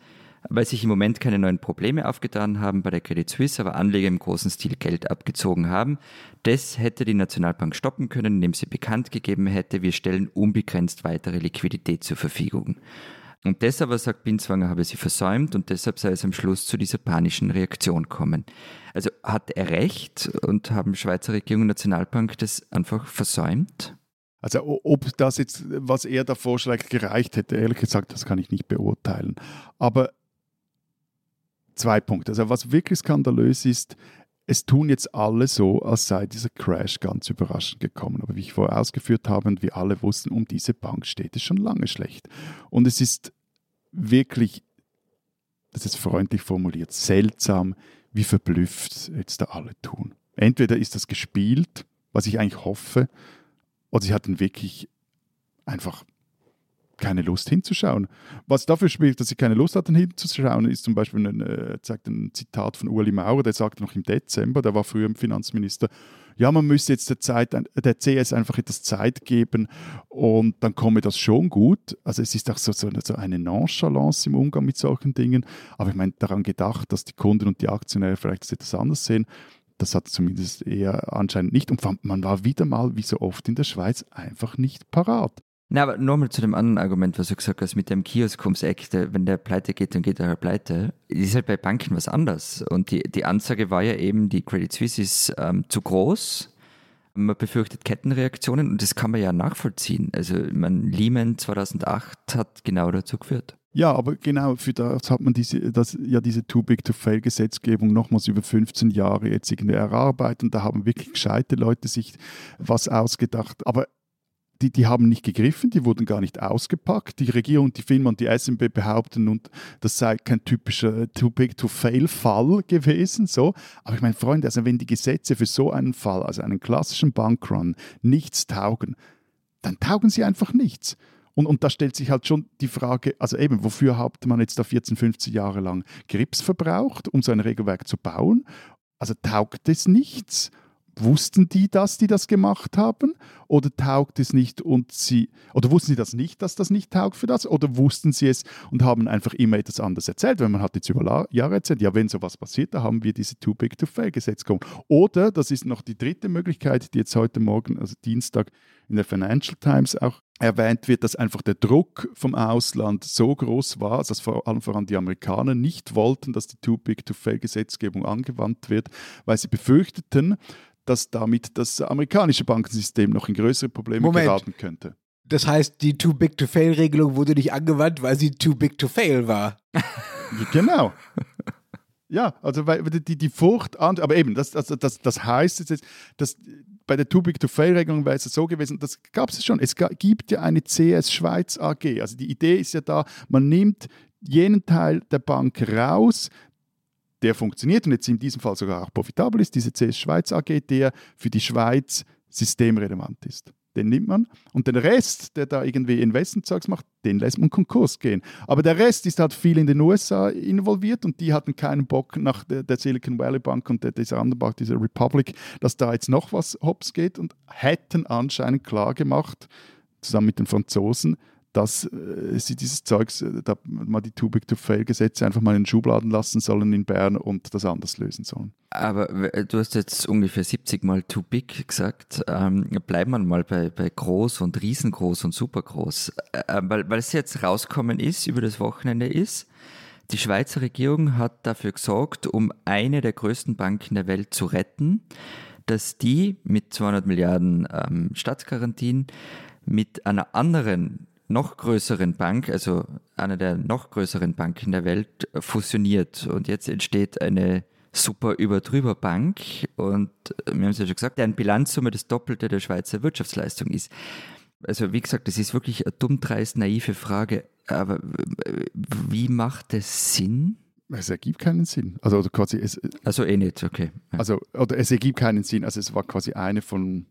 weil sich im Moment keine neuen Probleme aufgetan haben bei der Credit Suisse, aber Anleger im großen Stil Geld abgezogen haben. Das hätte die Nationalbank stoppen können, indem sie bekannt gegeben hätte, wir stellen unbegrenzt weitere Liquidität zur Verfügung. Und aber, sagt Binswanger, habe sie versäumt und deshalb sei es am Schluss zu dieser panischen Reaktion kommen. Also hat er recht und haben Schweizer Regierung und Nationalbank das einfach versäumt? Also ob das jetzt, was er da vorschlägt, gereicht hätte, ehrlich gesagt, das kann ich nicht beurteilen. Aber zwei Punkte. Also was wirklich skandalös ist, es tun jetzt alle so, als sei dieser Crash ganz überraschend gekommen. Aber wie ich vorher ausgeführt habe und wir alle wussten, um diese Bank steht es schon lange schlecht. Und es ist wirklich, das ist freundlich formuliert, seltsam, wie verblüfft jetzt da alle tun. Entweder ist das gespielt, was ich eigentlich hoffe, oder sie hatten wirklich einfach keine Lust hinzuschauen. Was dafür spricht, dass sie keine Lust hatten hinzuschauen, ist zum Beispiel ein, äh, ein Zitat von Ueli Maurer, der sagte noch im Dezember, der war früher im Finanzminister, ja, man müsste jetzt der, Zeit, der CS einfach etwas Zeit geben und dann komme das schon gut. Also es ist auch so, so, so eine Nonchalance im Umgang mit solchen Dingen, aber ich meine daran gedacht, dass die Kunden und die Aktionäre vielleicht das etwas anders sehen. Das hat zumindest eher anscheinend nicht. Und man war wieder mal, wie so oft in der Schweiz, einfach nicht parat. Na, aber nochmal zu dem anderen Argument, was du gesagt hast, mit dem Kiosk ums Eck, der, wenn der pleite geht, dann geht er halt pleite. Ist halt bei Banken was anders. Und die, die Ansage war ja eben, die Credit Suisse ist ähm, zu groß. Man befürchtet Kettenreaktionen und das kann man ja nachvollziehen. Also, man, Lehman 2008 hat genau dazu geführt. Ja, aber genau für das hat man diese, das, ja diese Too Big to Fail Gesetzgebung nochmals über 15 Jahre jetzt irgendwie erarbeitet und da haben wirklich gescheite Leute sich was ausgedacht. Aber die, die haben nicht gegriffen, die wurden gar nicht ausgepackt. Die Regierung, die FINMA und die SMB behaupten, und das sei kein typischer Too Big to Fail Fall gewesen. So. Aber ich meine, Freunde, also wenn die Gesetze für so einen Fall, also einen klassischen Bankrun, nichts taugen, dann taugen sie einfach nichts. Und, und da stellt sich halt schon die Frage, also eben, wofür hat man jetzt da 14, 15 Jahre lang Grips verbraucht, um so ein Regelwerk zu bauen? Also taugt es nichts? Wussten die das, die das gemacht haben? Oder taugt es nicht und sie, oder wussten sie das nicht, dass das nicht taugt für das? Oder wussten sie es und haben einfach immer etwas anderes erzählt? Weil man hat jetzt über Jahre erzählt, ja, wenn sowas passiert, da haben wir diese Too Big to Fail Gesetz gekommen. Oder, das ist noch die dritte Möglichkeit, die jetzt heute Morgen, also Dienstag, in der Financial Times auch erwähnt wird, dass einfach der Druck vom Ausland so groß war, dass vor allem voran die Amerikaner nicht wollten, dass die Too Big to Fail Gesetzgebung angewandt wird, weil sie befürchteten, dass damit das amerikanische Bankensystem noch in größere Probleme Moment. geraten könnte. Das heißt, die Too Big to Fail Regelung wurde nicht angewandt, weil sie too big to fail war. genau. Ja, also weil die, die Furcht, aber eben, das, das, das, das heißt jetzt, dass bei der Too Big to Fail Regelung wäre es so gewesen, das gab es schon. Es gibt ja eine CS Schweiz AG. Also die Idee ist ja da, man nimmt jenen Teil der Bank raus, der funktioniert und jetzt in diesem Fall sogar auch profitabel ist, diese CS Schweiz AG, der für die Schweiz systemrelevant ist. den nimmt man. Und den Rest, der da irgendwie Investmentzeugs macht, den lässt man Konkurs gehen. Aber der Rest ist halt viel in den USA involviert und die hatten keinen Bock nach der, der Silicon Valley Bank und der, dieser anderen Bank, dieser Republic, dass da jetzt noch was hops geht und hätten anscheinend klar gemacht, zusammen mit den Franzosen, dass äh, sie dieses Zeugs, äh, da mal die Too Big to Fail Gesetze einfach mal in den Schubladen lassen sollen in Bern und das anders lösen sollen. Aber du hast jetzt ungefähr 70 Mal too big gesagt. Ähm, bleiben wir mal bei, bei groß und riesengroß und supergroß. Äh, weil, weil es jetzt rauskommen ist, über das Wochenende ist, die Schweizer Regierung hat dafür gesorgt, um eine der größten Banken der Welt zu retten, dass die mit 200 Milliarden ähm, Staatsgarantien mit einer anderen noch größeren Bank, also einer der noch größeren Banken der Welt, fusioniert. Und jetzt entsteht eine super überdrüber Bank und wir haben es ja schon gesagt, deren Bilanzsumme das Doppelte der Schweizer Wirtschaftsleistung ist. Also wie gesagt, das ist wirklich eine dummdreist naive Frage, aber wie macht es Sinn? Es ergibt keinen Sinn. Also quasi es, also eh nicht, okay. Ja. Also oder es ergibt keinen Sinn. Also es war quasi eine von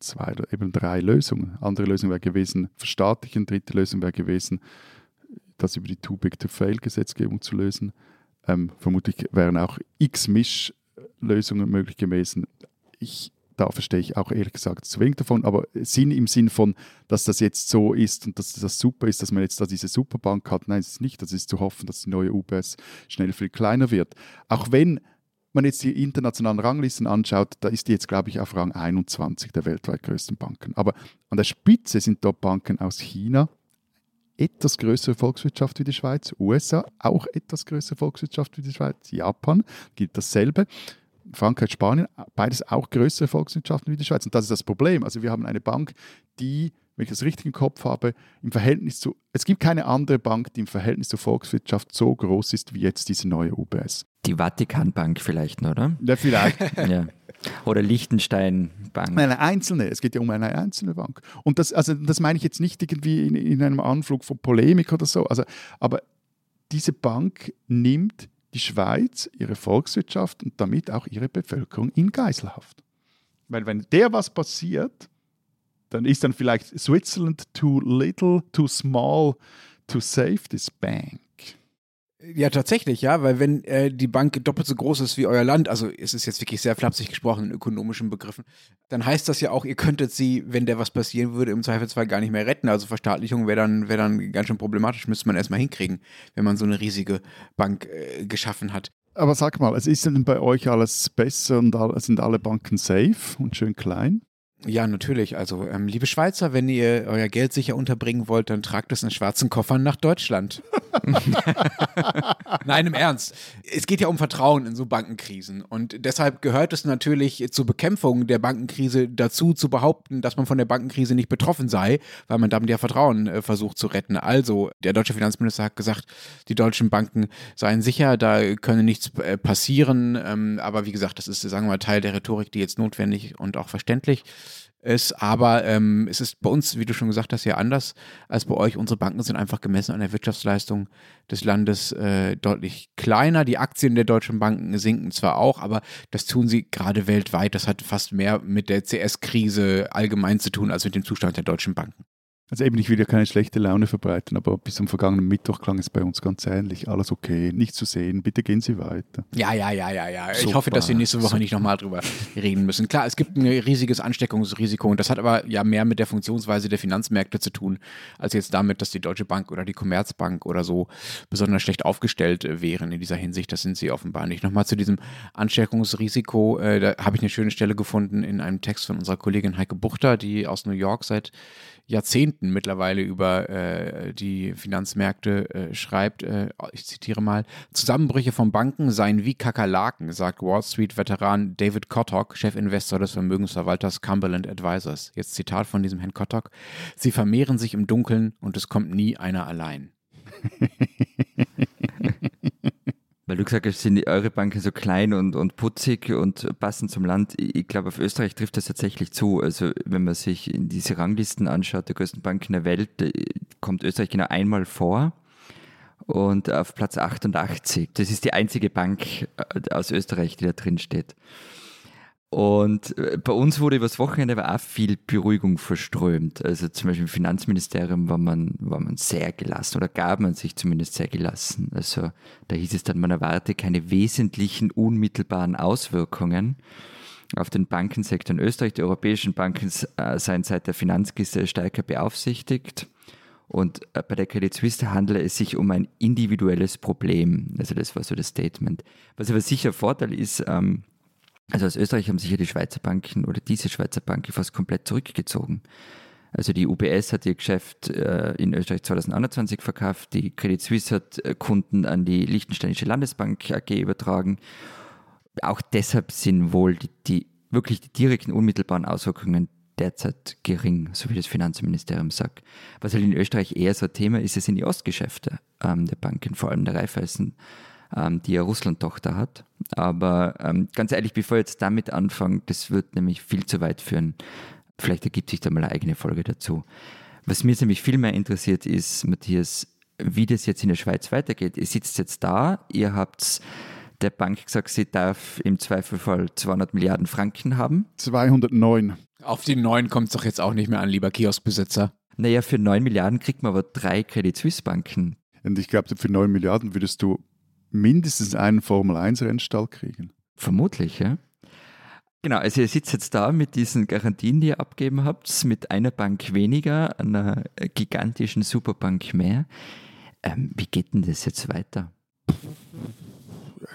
zwei oder eben drei Lösungen. Andere Lösung wäre gewesen, verstaatlichen. Dritte Lösung wäre gewesen, das über die Too Big to Fail Gesetzgebung zu lösen. Ähm, vermutlich wären auch x Mischlösungen möglich gewesen. Ich, da verstehe ich auch ehrlich gesagt zu wenig davon, aber Sinn im Sinn von, dass das jetzt so ist und dass das super ist, dass man jetzt da diese Superbank hat, nein, es ist nicht. Das ist zu hoffen, dass die neue UBS schnell viel kleiner wird. Auch wenn man jetzt die internationalen Ranglisten anschaut, da ist die jetzt, glaube ich, auf Rang 21 der weltweit größten Banken. Aber an der Spitze sind dort Banken aus China, etwas größere Volkswirtschaft wie die Schweiz, USA, auch etwas größere Volkswirtschaft wie die Schweiz, Japan gilt dasselbe. Frankreich, Spanien, beides auch größere Volkswirtschaften wie die Schweiz. Und das ist das Problem. Also wir haben eine Bank, die, wenn ich das richtig im Kopf habe, im Verhältnis zu, es gibt keine andere Bank, die im Verhältnis zur Volkswirtschaft so groß ist wie jetzt diese neue UBS. Die Vatikanbank vielleicht, oder? Ja, vielleicht. [LAUGHS] ja. Oder Liechtenstein Bank. Eine einzelne, es geht ja um eine einzelne Bank. Und das, also das meine ich jetzt nicht irgendwie in, in einem Anflug von Polemik oder so, also, aber diese Bank nimmt die Schweiz, ihre Volkswirtschaft und damit auch ihre Bevölkerung in Geiselhaft. Weil wenn der was passiert, dann ist dann vielleicht Switzerland too little, too small to save this bank. Ja, tatsächlich, ja, weil wenn äh, die Bank doppelt so groß ist wie euer Land, also es ist jetzt wirklich sehr flapsig gesprochen in ökonomischen Begriffen, dann heißt das ja auch, ihr könntet sie, wenn der was passieren würde, im Zweifelsfall gar nicht mehr retten. Also Verstaatlichung wäre dann, wär dann ganz schön problematisch, müsste man erstmal hinkriegen, wenn man so eine riesige Bank äh, geschaffen hat. Aber sag mal, es ist denn bei euch alles besser und sind alle Banken safe und schön klein? Ja, natürlich. Also, ähm, liebe Schweizer, wenn ihr euer Geld sicher unterbringen wollt, dann tragt es in schwarzen Koffern nach Deutschland. [LAUGHS] Nein, im Ernst. Es geht ja um Vertrauen in so Bankenkrisen. Und deshalb gehört es natürlich zur Bekämpfung der Bankenkrise dazu, zu behaupten, dass man von der Bankenkrise nicht betroffen sei, weil man damit ja Vertrauen äh, versucht zu retten. Also, der deutsche Finanzminister hat gesagt, die deutschen Banken seien sicher, da könne nichts äh, passieren. Ähm, aber wie gesagt, das ist, sagen wir mal, Teil der Rhetorik, die jetzt notwendig und auch verständlich ist. Aber ähm, es ist bei uns, wie du schon gesagt hast, ja anders als bei euch. Unsere Banken sind einfach gemessen an der Wirtschaftsleistung des Landes äh, deutlich kleiner. Die Aktien der deutschen Banken sinken zwar auch, aber das tun sie gerade weltweit. Das hat fast mehr mit der CS-Krise allgemein zu tun als mit dem Zustand der deutschen Banken. Also eben, ich will ja keine schlechte Laune verbreiten, aber bis zum vergangenen Mittwoch klang es bei uns ganz ähnlich. Alles okay, nicht zu sehen, bitte gehen Sie weiter. Ja, ja, ja, ja, ja. Super, ich hoffe, dass wir nächste Woche super. nicht nochmal drüber [LAUGHS] reden müssen. Klar, es gibt ein riesiges Ansteckungsrisiko und das hat aber ja mehr mit der Funktionsweise der Finanzmärkte zu tun, als jetzt damit, dass die Deutsche Bank oder die Commerzbank oder so besonders schlecht aufgestellt wären in dieser Hinsicht. Das sind sie offenbar nicht. Nochmal zu diesem Ansteckungsrisiko, äh, da habe ich eine schöne Stelle gefunden in einem Text von unserer Kollegin Heike Buchter, die aus New York seit Jahrzehnten mittlerweile über äh, die Finanzmärkte äh, schreibt. Äh, ich zitiere mal: Zusammenbrüche von Banken seien wie Kakerlaken, sagt Wall Street-Veteran David Kottok, Chefinvestor des Vermögensverwalters Cumberland Advisors. Jetzt Zitat von diesem Herrn Kottok: Sie vermehren sich im Dunkeln und es kommt nie einer allein. [LAUGHS] Weil du gesagt hast, sind eure Banken so klein und, und putzig und passen zum Land. Ich glaube, auf Österreich trifft das tatsächlich zu. Also wenn man sich in diese Ranglisten anschaut, der größten Banken der Welt, kommt Österreich genau einmal vor. Und auf Platz 88. Das ist die einzige Bank äh, aus Österreich, die da drin steht. Und äh, bei uns wurde übers Wochenende aber auch viel Beruhigung verströmt. Also zum Beispiel im Finanzministerium war man, war man sehr gelassen oder gab man sich zumindest sehr gelassen. Also da hieß es dann, man erwarte keine wesentlichen unmittelbaren Auswirkungen auf den Bankensektor in Österreich. Die europäischen Banken äh, seien seit der Finanzkrise stärker beaufsichtigt. Und äh, bei der Credit Suisse handele es sich um ein individuelles Problem. Also das war so das Statement. Was aber sicher Vorteil ist, ähm, also aus Österreich haben sich ja die Schweizer Banken oder diese Schweizer Banken fast komplett zurückgezogen. Also die UBS hat ihr Geschäft äh, in Österreich 2021 verkauft, die Credit Suisse hat äh, Kunden an die Liechtensteinische Landesbank AG übertragen. Auch deshalb sind wohl die, die wirklich die direkten unmittelbaren Auswirkungen derzeit gering, so wie das Finanzministerium sagt. Was halt in Österreich eher so ein Thema ist, sind die Ostgeschäfte ähm, der Banken, vor allem der Raiffeisen ähm, die ja Russland-Tochter hat. Aber ähm, ganz ehrlich, bevor ich jetzt damit anfange, das wird nämlich viel zu weit führen. Vielleicht ergibt sich da mal eine eigene Folge dazu. Was mir nämlich viel mehr interessiert ist, Matthias, wie das jetzt in der Schweiz weitergeht. Ihr sitzt jetzt da, ihr habt der Bank gesagt, sie darf im Zweifelfall 200 Milliarden Franken haben. 209. Auf die 9 kommt es doch jetzt auch nicht mehr an, lieber Kioskbesitzer. Naja, für 9 Milliarden kriegt man aber drei Credit Suisse Banken. Und ich glaube, für 9 Milliarden würdest du mindestens einen Formel-1-Rennstall kriegen. Vermutlich, ja. Genau, also ihr sitzt jetzt da mit diesen Garantien, die ihr abgeben habt, mit einer Bank weniger, einer gigantischen Superbank mehr. Ähm, wie geht denn das jetzt weiter?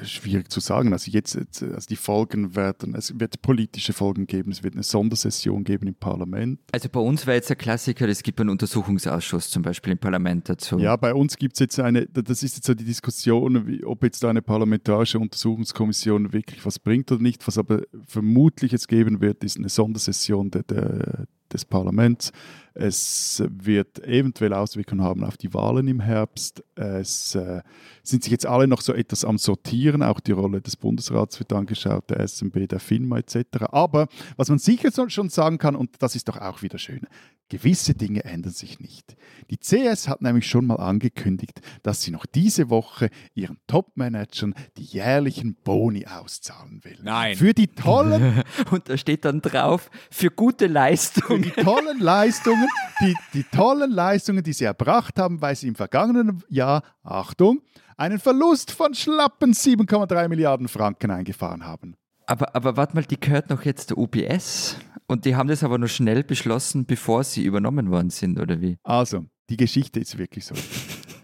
Schwierig zu sagen. Also jetzt, also die Folgen werden, es wird politische Folgen geben, es wird eine Sondersession geben im Parlament. Also bei uns wäre jetzt der Klassiker, es gibt einen Untersuchungsausschuss zum Beispiel im Parlament dazu. Ja, bei uns gibt es jetzt eine, das ist jetzt so die Diskussion, wie, ob jetzt eine parlamentarische Untersuchungskommission wirklich was bringt oder nicht. Was aber vermutlich jetzt geben wird, ist eine Sondersession der, der, des Parlaments. Es wird eventuell Auswirkungen haben auf die Wahlen im Herbst. Es äh, sind sich jetzt alle noch so etwas am Sortieren. Auch die Rolle des Bundesrats wird angeschaut, der SMB, der FINMA etc. Aber was man sicher schon sagen kann, und das ist doch auch wieder schön, gewisse Dinge ändern sich nicht. Die CS hat nämlich schon mal angekündigt, dass sie noch diese Woche ihren Top-Managern die jährlichen Boni auszahlen will. Nein. Für die tollen. [LAUGHS] und da steht dann drauf, für gute Leistungen. Für die tollen Leistungen, die, die tollen Leistungen, die sie erbracht haben, weil sie im vergangenen Jahr, Achtung, einen Verlust von schlappen 7,3 Milliarden Franken eingefahren haben. Aber, aber warte mal, die gehört noch jetzt der UBS. Und die haben das aber nur schnell beschlossen, bevor sie übernommen worden sind, oder wie? Also, die Geschichte ist wirklich so.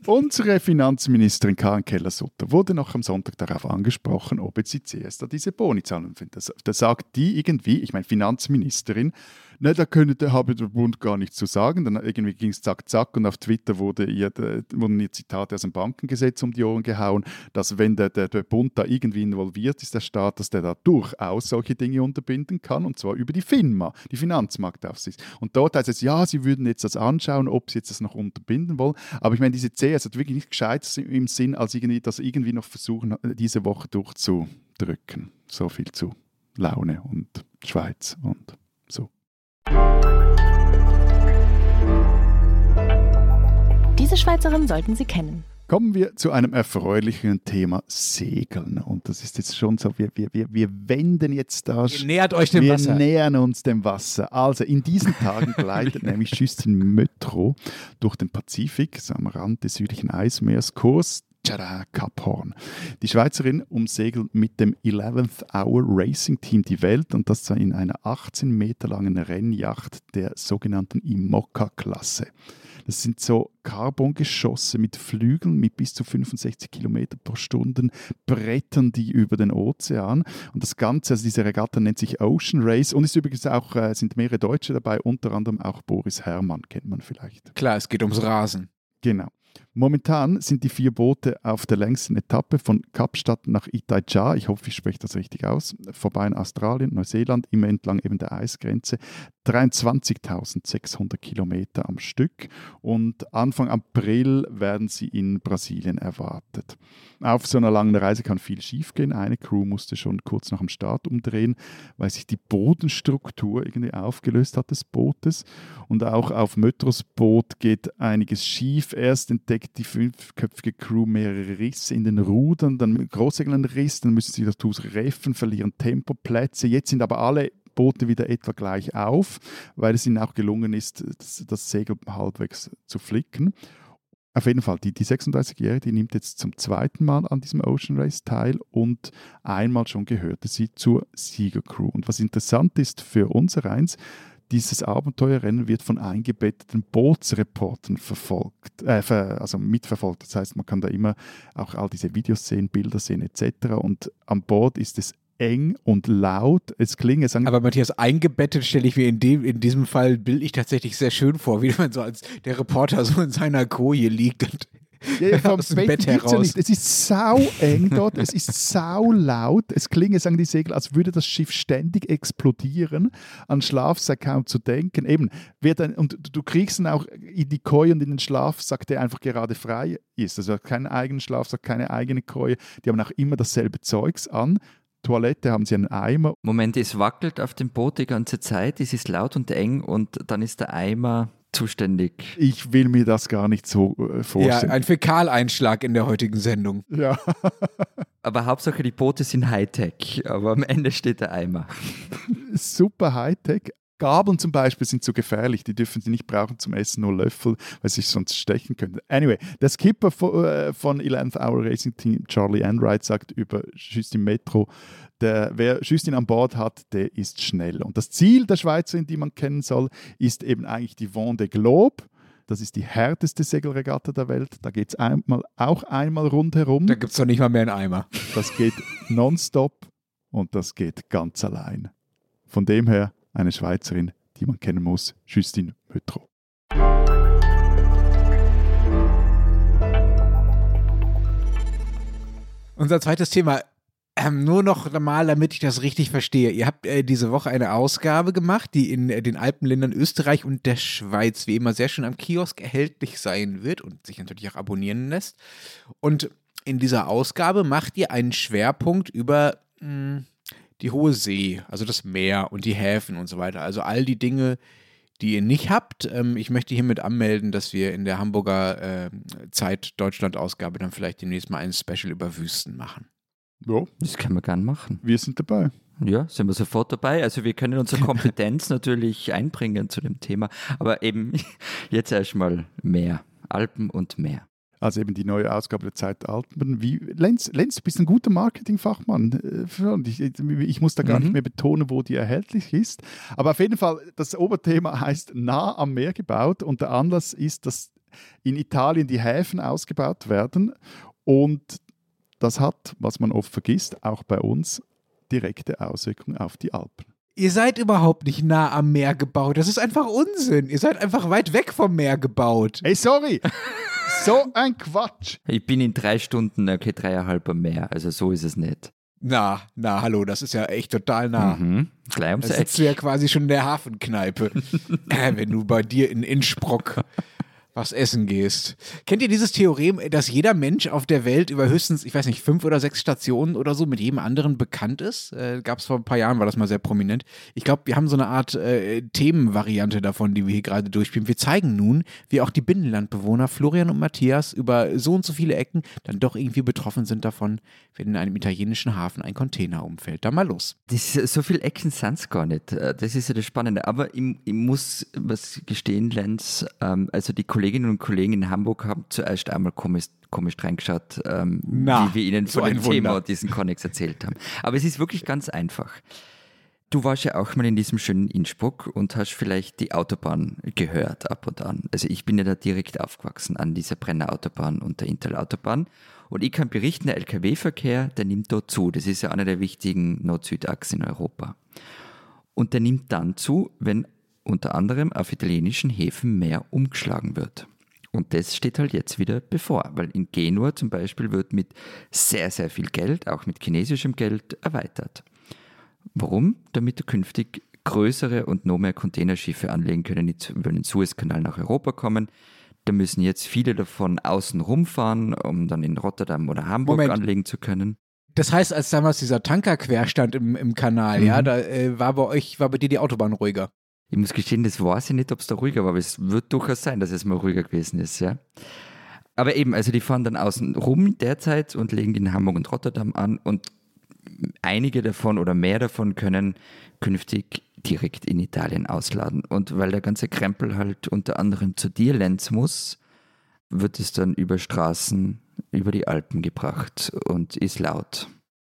Unsere Finanzministerin Karin Keller-Sutter wurde noch am Sonntag darauf angesprochen, ob jetzt die CS da diese Boni zahlen findet. Da sagt die irgendwie, ich meine Finanzministerin, ne, da könnte, habe der Bund gar nichts zu sagen. Dann irgendwie ging es zack, zack und auf Twitter wurde ihr, wurden ihr Zitate aus dem Bankengesetz um die Ohren gehauen, dass wenn der, der, der Bund da irgendwie involviert ist, der Staat, dass der da durchaus solche Dinge unterbinden kann und zwar über die FINMA, die Finanzmarktaufsicht. Und dort heißt es, ja, sie würden jetzt das anschauen, ob sie jetzt das noch unterbinden wollen. Aber ich meine, diese CS hat wirklich nichts Gescheites im Sinn, als irgendwie das irgendwie noch versuchen, diese Woche durchzudrücken. So viel zu Laune und Schweiz und so. Diese Schweizerin sollten Sie kennen. Kommen wir zu einem erfreulichen Thema Segeln. Und das ist jetzt schon so, wir, wir, wir, wir wenden jetzt da. Ihr nähert euch dem wir Wasser. Wir nähern uns dem Wasser. Also in diesen Tagen [LAUGHS] gleitet nämlich Justin Mötro durch den Pazifik, am Rand des südlichen Eismeers, Kurs Tada, Cap Horn. Die Schweizerin umsegelt mit dem 11th Hour Racing Team die Welt und das zwar in einer 18 Meter langen Rennjacht der sogenannten Imoca-Klasse. Das sind so Carbongeschosse mit Flügeln mit bis zu 65 Kilometer pro Stunde, brettern die über den Ozean. Und das Ganze, also diese Regatta nennt sich Ocean Race und ist übrigens auch, äh, sind mehrere Deutsche dabei, unter anderem auch Boris Herrmann, kennt man vielleicht. Klar, es geht ums Rasen. Genau. Momentan sind die vier Boote auf der längsten Etappe von Kapstadt nach Itaja, ich hoffe, ich spreche das richtig aus, vorbei in Australien, Neuseeland, immer entlang eben der Eisgrenze, 23.600 Kilometer am Stück und Anfang April werden sie in Brasilien erwartet. Auf so einer langen Reise kann viel schiefgehen. Eine Crew musste schon kurz nach dem Start umdrehen, weil sich die Bodenstruktur irgendwie aufgelöst hat des Bootes und auch auf Mötros Boot geht einiges schief. Erst entdeckt kriegt die fünfköpfige Crew mehrere Risse in den Rudern, dann Großsegel einen Riss, dann müssen sie das Tuch reffen, verlieren Tempoplätze. Jetzt sind aber alle Boote wieder etwa gleich auf, weil es ihnen auch gelungen ist, das, das Segel halbwegs zu flicken. Auf jeden Fall, die, die 36-Jährige, die nimmt jetzt zum zweiten Mal an diesem Ocean Race teil und einmal schon gehörte sie zur Siegercrew. Und was interessant ist für unser eins, dieses Abenteuerrennen wird von eingebetteten Bootsreportern verfolgt, äh, also mitverfolgt. Das heißt, man kann da immer auch all diese Videos sehen, Bilder sehen etc. Und an Bord ist es eng und laut. Es klingt. Es Aber Matthias, eingebettet stelle ich mir in, dem, in diesem Fall bildlich tatsächlich sehr schön vor, wie man so als der Reporter so in seiner Koje liegt und ja, ja, vom Bett, Bett heraus. Ja nicht. Es ist sau eng dort, es ist sau laut. Es klingt, sagen die Segel, als würde das Schiff ständig explodieren. An Schlafsack kaum zu denken. Eben, wird ein, und du kriegst dann auch in die Koje und in den Schlafsack, der einfach gerade frei ist. Also keinen eigenen Schlafsack, keine eigene Koje. Die haben auch immer dasselbe Zeugs an. Toilette haben sie einen Eimer. Moment, es wackelt auf dem Boot die ganze Zeit, es ist laut und eng und dann ist der Eimer zuständig. Ich will mir das gar nicht so äh, vorstellen. Ja, ein Fäkaleinschlag in der heutigen Sendung. Ja. [LAUGHS] aber Hauptsache die Boote sind Hightech, aber am Ende steht der Eimer. Super Hightech, Gabeln zum Beispiel sind zu gefährlich, die dürfen sie nicht brauchen zum Essen, nur Löffel, weil sie sich sonst stechen können. Anyway, der Skipper äh, von 11th Hour Racing Team, Charlie Enright, sagt über Justin Metro, der, wer Justin an Bord hat, der ist schnell. Und das Ziel der Schweizerin, die man kennen soll, ist eben eigentlich die Vendée Globe. Das ist die härteste Segelregatta der Welt. Da geht es einmal, auch einmal rundherum. Da gibt es doch nicht mal mehr einen Eimer. Das geht nonstop und das geht ganz allein. Von dem her eine Schweizerin, die man kennen muss, Justine Mötro. Unser zweites Thema, ähm, nur noch mal, damit ich das richtig verstehe. Ihr habt äh, diese Woche eine Ausgabe gemacht, die in äh, den Alpenländern Österreich und der Schweiz wie immer sehr schön am Kiosk erhältlich sein wird und sich natürlich auch abonnieren lässt. Und in dieser Ausgabe macht ihr einen Schwerpunkt über mh, hm, die hohe See, also das Meer und die Häfen und so weiter. Also all die Dinge, die ihr nicht habt. Ähm, ich möchte hiermit anmelden, dass wir in der Hamburger äh, Zeit Deutschland-Ausgabe dann vielleicht demnächst mal ein Special über Wüsten machen. Ja. Das können wir gern machen. Wir sind dabei. Ja, sind wir sofort dabei. Also wir können unsere Kompetenz [LAUGHS] natürlich einbringen zu dem Thema. Aber eben [LAUGHS] jetzt erstmal Meer. Alpen und Meer also eben die neue Ausgabe der Zeit Alpen. Wie, Lenz, Lenz, du bist ein guter Marketingfachmann. Äh, ich, ich, muss da gar mhm. nicht mehr betonen, wo die erhältlich ist. Aber auf jeden Fall, das Oberthema heißt nah am Meer gebaut und der Anlass ist, dass in Italien die Häfen ausgebaut werden und das hat, was man oft vergisst, auch bei uns direkte Auswirkungen auf die Alpen. Ihr seid überhaupt nicht nah am Meer gebaut. Das ist einfach Unsinn. Ihr seid einfach weit weg vom Meer gebaut. Hey, sorry. so ein Quatsch. Ich bin in drei Stunden, okay, dreieinhalb am Meer. Also so ist es nicht. Na, na, hallo, das ist ja echt total nah. Mhm. Gleich ums Da sitzt du ja quasi schon in der Hafenkneipe, [LAUGHS] äh, wenn du bei dir in Innsbruck was essen gehst. Kennt ihr dieses Theorem, dass jeder Mensch auf der Welt über höchstens, ich weiß nicht, fünf oder sechs Stationen oder so mit jedem anderen bekannt ist? Äh, Gab es vor ein paar Jahren, war das mal sehr prominent. Ich glaube, wir haben so eine Art äh, Themenvariante davon, die wir hier gerade durchspielen. Wir zeigen nun, wie auch die Binnenlandbewohner Florian und Matthias über so und so viele Ecken dann doch irgendwie betroffen sind davon, wenn in einem italienischen Hafen ein Container umfällt. Da mal los. Das, so viele Ecken sind es gar nicht. Äh, das ist ja das Spannende. Aber ich, ich muss was gestehen, Lenz, ähm, also die Kollegen Kolleginnen und Kollegen in Hamburg haben zuerst einmal komisch, komisch reingeschaut, ähm, Na, wie wir ihnen so von dem Thema diesen Connex erzählt haben. Aber es ist wirklich ganz einfach. Du warst ja auch mal in diesem schönen Innsbruck und hast vielleicht die Autobahn gehört ab und an. Also ich bin ja da direkt aufgewachsen an dieser Brenner Autobahn und der Intel-Autobahn. Und ich kann berichten, der Lkw-Verkehr, der nimmt dort zu. Das ist ja einer der wichtigen Nord-Süd-Achsen in Europa. Und der nimmt dann zu, wenn unter anderem auf italienischen Häfen mehr umgeschlagen wird. Und das steht halt jetzt wieder bevor, weil in Genua zum Beispiel wird mit sehr, sehr viel Geld, auch mit chinesischem Geld, erweitert. Warum? Damit künftig größere und noch mehr Containerschiffe anlegen können, die über den Suezkanal nach Europa kommen. Da müssen jetzt viele davon außen rumfahren, um dann in Rotterdam oder Hamburg Moment. anlegen zu können. Das heißt, als damals dieser Tanker querstand im, im Kanal, mhm. ja, da äh, war bei euch, war bei dir die Autobahn ruhiger. Ich muss gestehen, das weiß ich nicht, ob es da ruhiger war, aber es wird durchaus sein, dass es mal ruhiger gewesen ist, ja. Aber eben, also die fahren dann außen rum derzeit und legen in Hamburg und Rotterdam an und einige davon oder mehr davon können künftig direkt in Italien ausladen. Und weil der ganze Krempel halt unter anderem zu dir, Lenz, muss, wird es dann über Straßen, über die Alpen gebracht und ist laut.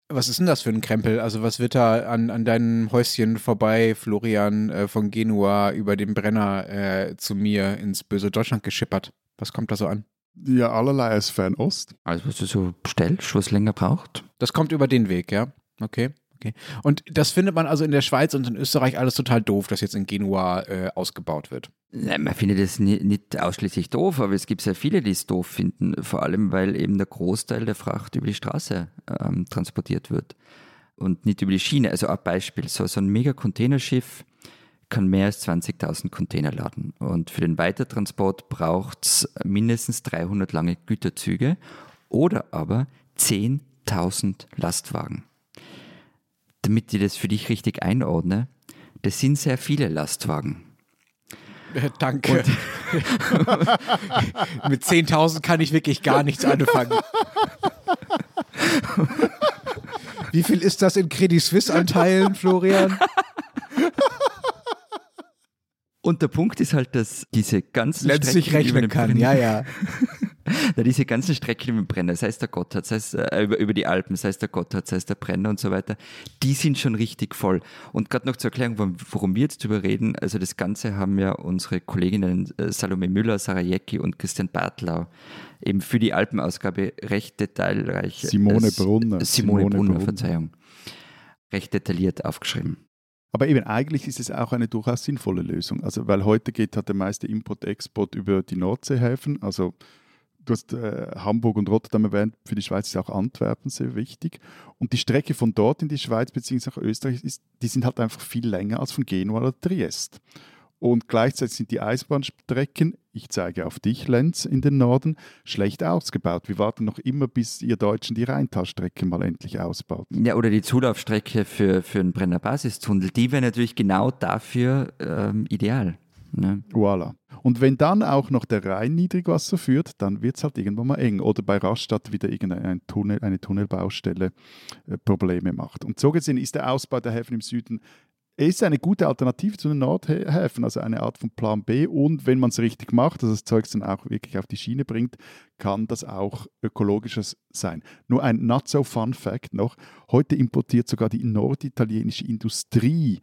Was ist denn das für ein Krempel? Also was wird da an, an deinem Häuschen vorbei, Florian, äh, von Genua über den Brenner äh, zu mir ins böse Deutschland geschippert? Was kommt da so an? Ja, allerlei aus Fernost. Also was du so bestellst, was länger braucht. Das kommt über den Weg, ja? Okay. Okay. Und das findet man also in der Schweiz und in Österreich alles total doof, dass jetzt in Genua äh, ausgebaut wird. Ja, man findet es nicht, nicht ausschließlich doof, aber es gibt sehr viele, die es doof finden, vor allem weil eben der Großteil der Fracht über die Straße ähm, transportiert wird und nicht über die Schiene. Also ein Beispiel, so, so ein mega-Containerschiff kann mehr als 20.000 Container laden und für den Weitertransport braucht es mindestens 300 lange Güterzüge oder aber 10.000 Lastwagen damit ich das für dich richtig einordne, das sind sehr viele Lastwagen. Äh, danke. [LAUGHS] Mit 10.000 kann ich wirklich gar nichts anfangen. Wie viel ist das in Credit Suisse Anteilen, Florian? Und der Punkt ist halt, dass diese ganzen Lenz sich rechnen kann, ja, ja. [LAUGHS] Na, diese ganzen Strecken, die wir brennen, sei es der Gotthard, sei es äh, über, über die Alpen, sei es der Gotthard, sei es der Brenner und so weiter, die sind schon richtig voll. Und gerade noch zur Erklärung, worum, wir jetzt drüber reden, also das Ganze haben ja unsere Kolleginnen äh, Salome Müller, Sarah Jecki und Christian Bartlau eben für die Alpenausgabe recht detailreich. Simone Brunner. Simone, Simone Brunner, Brunner, Verzeihung. Recht detailliert aufgeschrieben. Aber eben eigentlich ist es auch eine durchaus sinnvolle Lösung. Also, weil heute geht halt der meiste Import-Export über die Nordseehäfen. Also du hast äh, Hamburg und Rotterdam erwähnt, für die Schweiz ist auch Antwerpen sehr wichtig. Und die Strecke von dort in die Schweiz bzw. nach Österreich, ist, die sind halt einfach viel länger als von Genua oder Triest. Und gleichzeitig sind die Eisenbahnstrecken, ich zeige auf dich, Lenz, in den Norden, schlecht ausgebaut. Wir warten noch immer, bis ihr Deutschen die Rheintalstrecke mal endlich ausbaut. Ja, oder die Zulaufstrecke für, für einen Brenner Basistunnel, die wäre natürlich genau dafür ähm, ideal. Ne? Voilà. Und wenn dann auch noch der Rhein Niedrigwasser führt, dann wird es halt irgendwann mal eng. Oder bei Rastatt wieder irgendeine Tunnel, eine Tunnelbaustelle äh, Probleme macht. Und so gesehen ist der Ausbau der Häfen im Süden ist eine gute Alternative zu den Nordhäfen, also eine Art von Plan B. Und wenn man es richtig macht, also das Zeug dann auch wirklich auf die Schiene bringt, kann das auch ökologischer sein. Nur ein not so fun Fact noch: Heute importiert sogar die norditalienische Industrie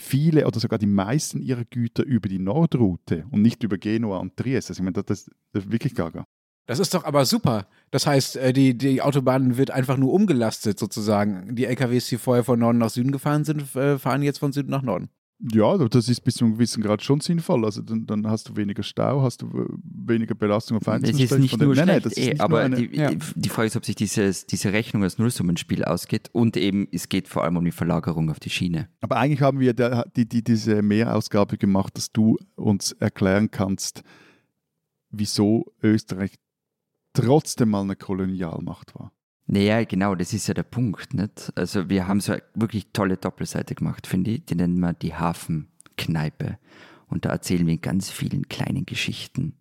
viele oder sogar die meisten ihrer Güter über die Nordroute und nicht über Genua und Trieste. Also ich meine, das, das ist wirklich gaga. Das ist doch aber super. Das heißt, äh, die, die Autobahn wird einfach nur umgelastet sozusagen. Die LKWs, die vorher von Norden nach Süden gefahren sind, äh, fahren jetzt von Süden nach Norden. Ja, das ist bis zu einem gewissen Grad schon sinnvoll. Also dann, dann hast du weniger Stau, hast du weniger Belastung auf einzelnen Das ist nicht nur nein, schlecht, nein, eh, nicht aber eine, die, ja. die, Frage ist, ob sich dieses, diese Rechnung als Nullsummenspiel ausgeht und eben es geht vor allem um die Verlagerung auf die Schiene. Aber eigentlich haben wir da, die, die, diese Mehrausgabe gemacht, dass du uns erklären kannst, wieso Österreich trotzdem mal eine Kolonialmacht war. Naja, genau, das ist ja der Punkt. Nicht? Also wir haben so eine wirklich tolle Doppelseite gemacht, finde ich. Die nennen wir die Hafenkneipe. Und da erzählen wir in ganz vielen kleinen Geschichten,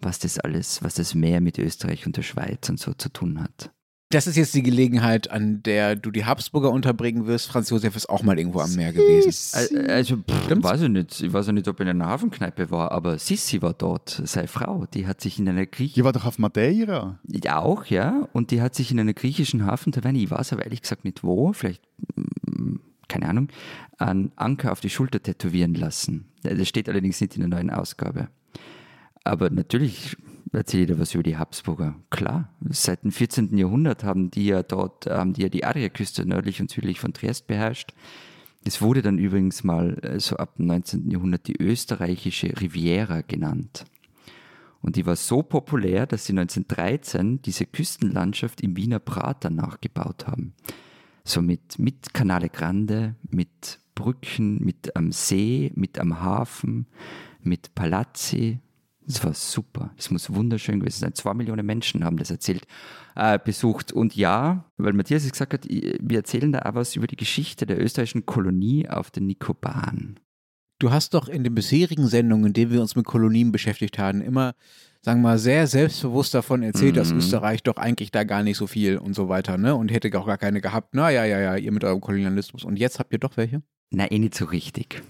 was das alles, was das Meer mit Österreich und der Schweiz und so zu tun hat. Das ist jetzt die Gelegenheit, an der du die Habsburger unterbringen wirst. Franz Josef ist auch mal irgendwo am Meer gewesen. Also, pff, weiß ich nicht. Ich weiß nicht, ob er in einer Hafenkneipe war, aber Sissi war dort, seine Frau. Die hat sich in einer griechischen. Die war doch auf Madeira. Ja, auch, ja. Und die hat sich in einer griechischen Hafentaverne, ich weiß aber ehrlich gesagt nicht wo, vielleicht, mm, keine Ahnung, einen Anker auf die Schulter tätowieren lassen. Das steht allerdings nicht in der neuen Ausgabe. Aber natürlich erzähle ich dir was über die Habsburger. Klar, seit dem 14. Jahrhundert haben die ja dort, haben die ja die Adriaküste nördlich und südlich von Triest beherrscht. Es wurde dann übrigens mal äh, so ab dem 19. Jahrhundert die österreichische Riviera genannt. Und die war so populär, dass sie 1913 diese Küstenlandschaft im Wiener Prater nachgebaut haben. So mit, mit Canale Grande, mit Brücken, mit am See, mit am Hafen, mit Palazzi, das war super. Das muss wunderschön gewesen sein. Zwei Millionen Menschen haben das erzählt, äh, besucht. Und ja, weil Matthias es gesagt hat, wir erzählen da auch was über die Geschichte der österreichischen Kolonie auf den Nikobaren. Du hast doch in den bisherigen Sendungen, in denen wir uns mit Kolonien beschäftigt haben, immer sagen wir mal, sehr selbstbewusst davon erzählt, Mhm. dass Österreich doch eigentlich da gar nicht so viel und so weiter, ne? Und hätte auch gar keine gehabt. Na ja, ja, ja, ihr mit eurem Kolonialismus. Und jetzt habt ihr doch welche? Na, eh nicht so richtig.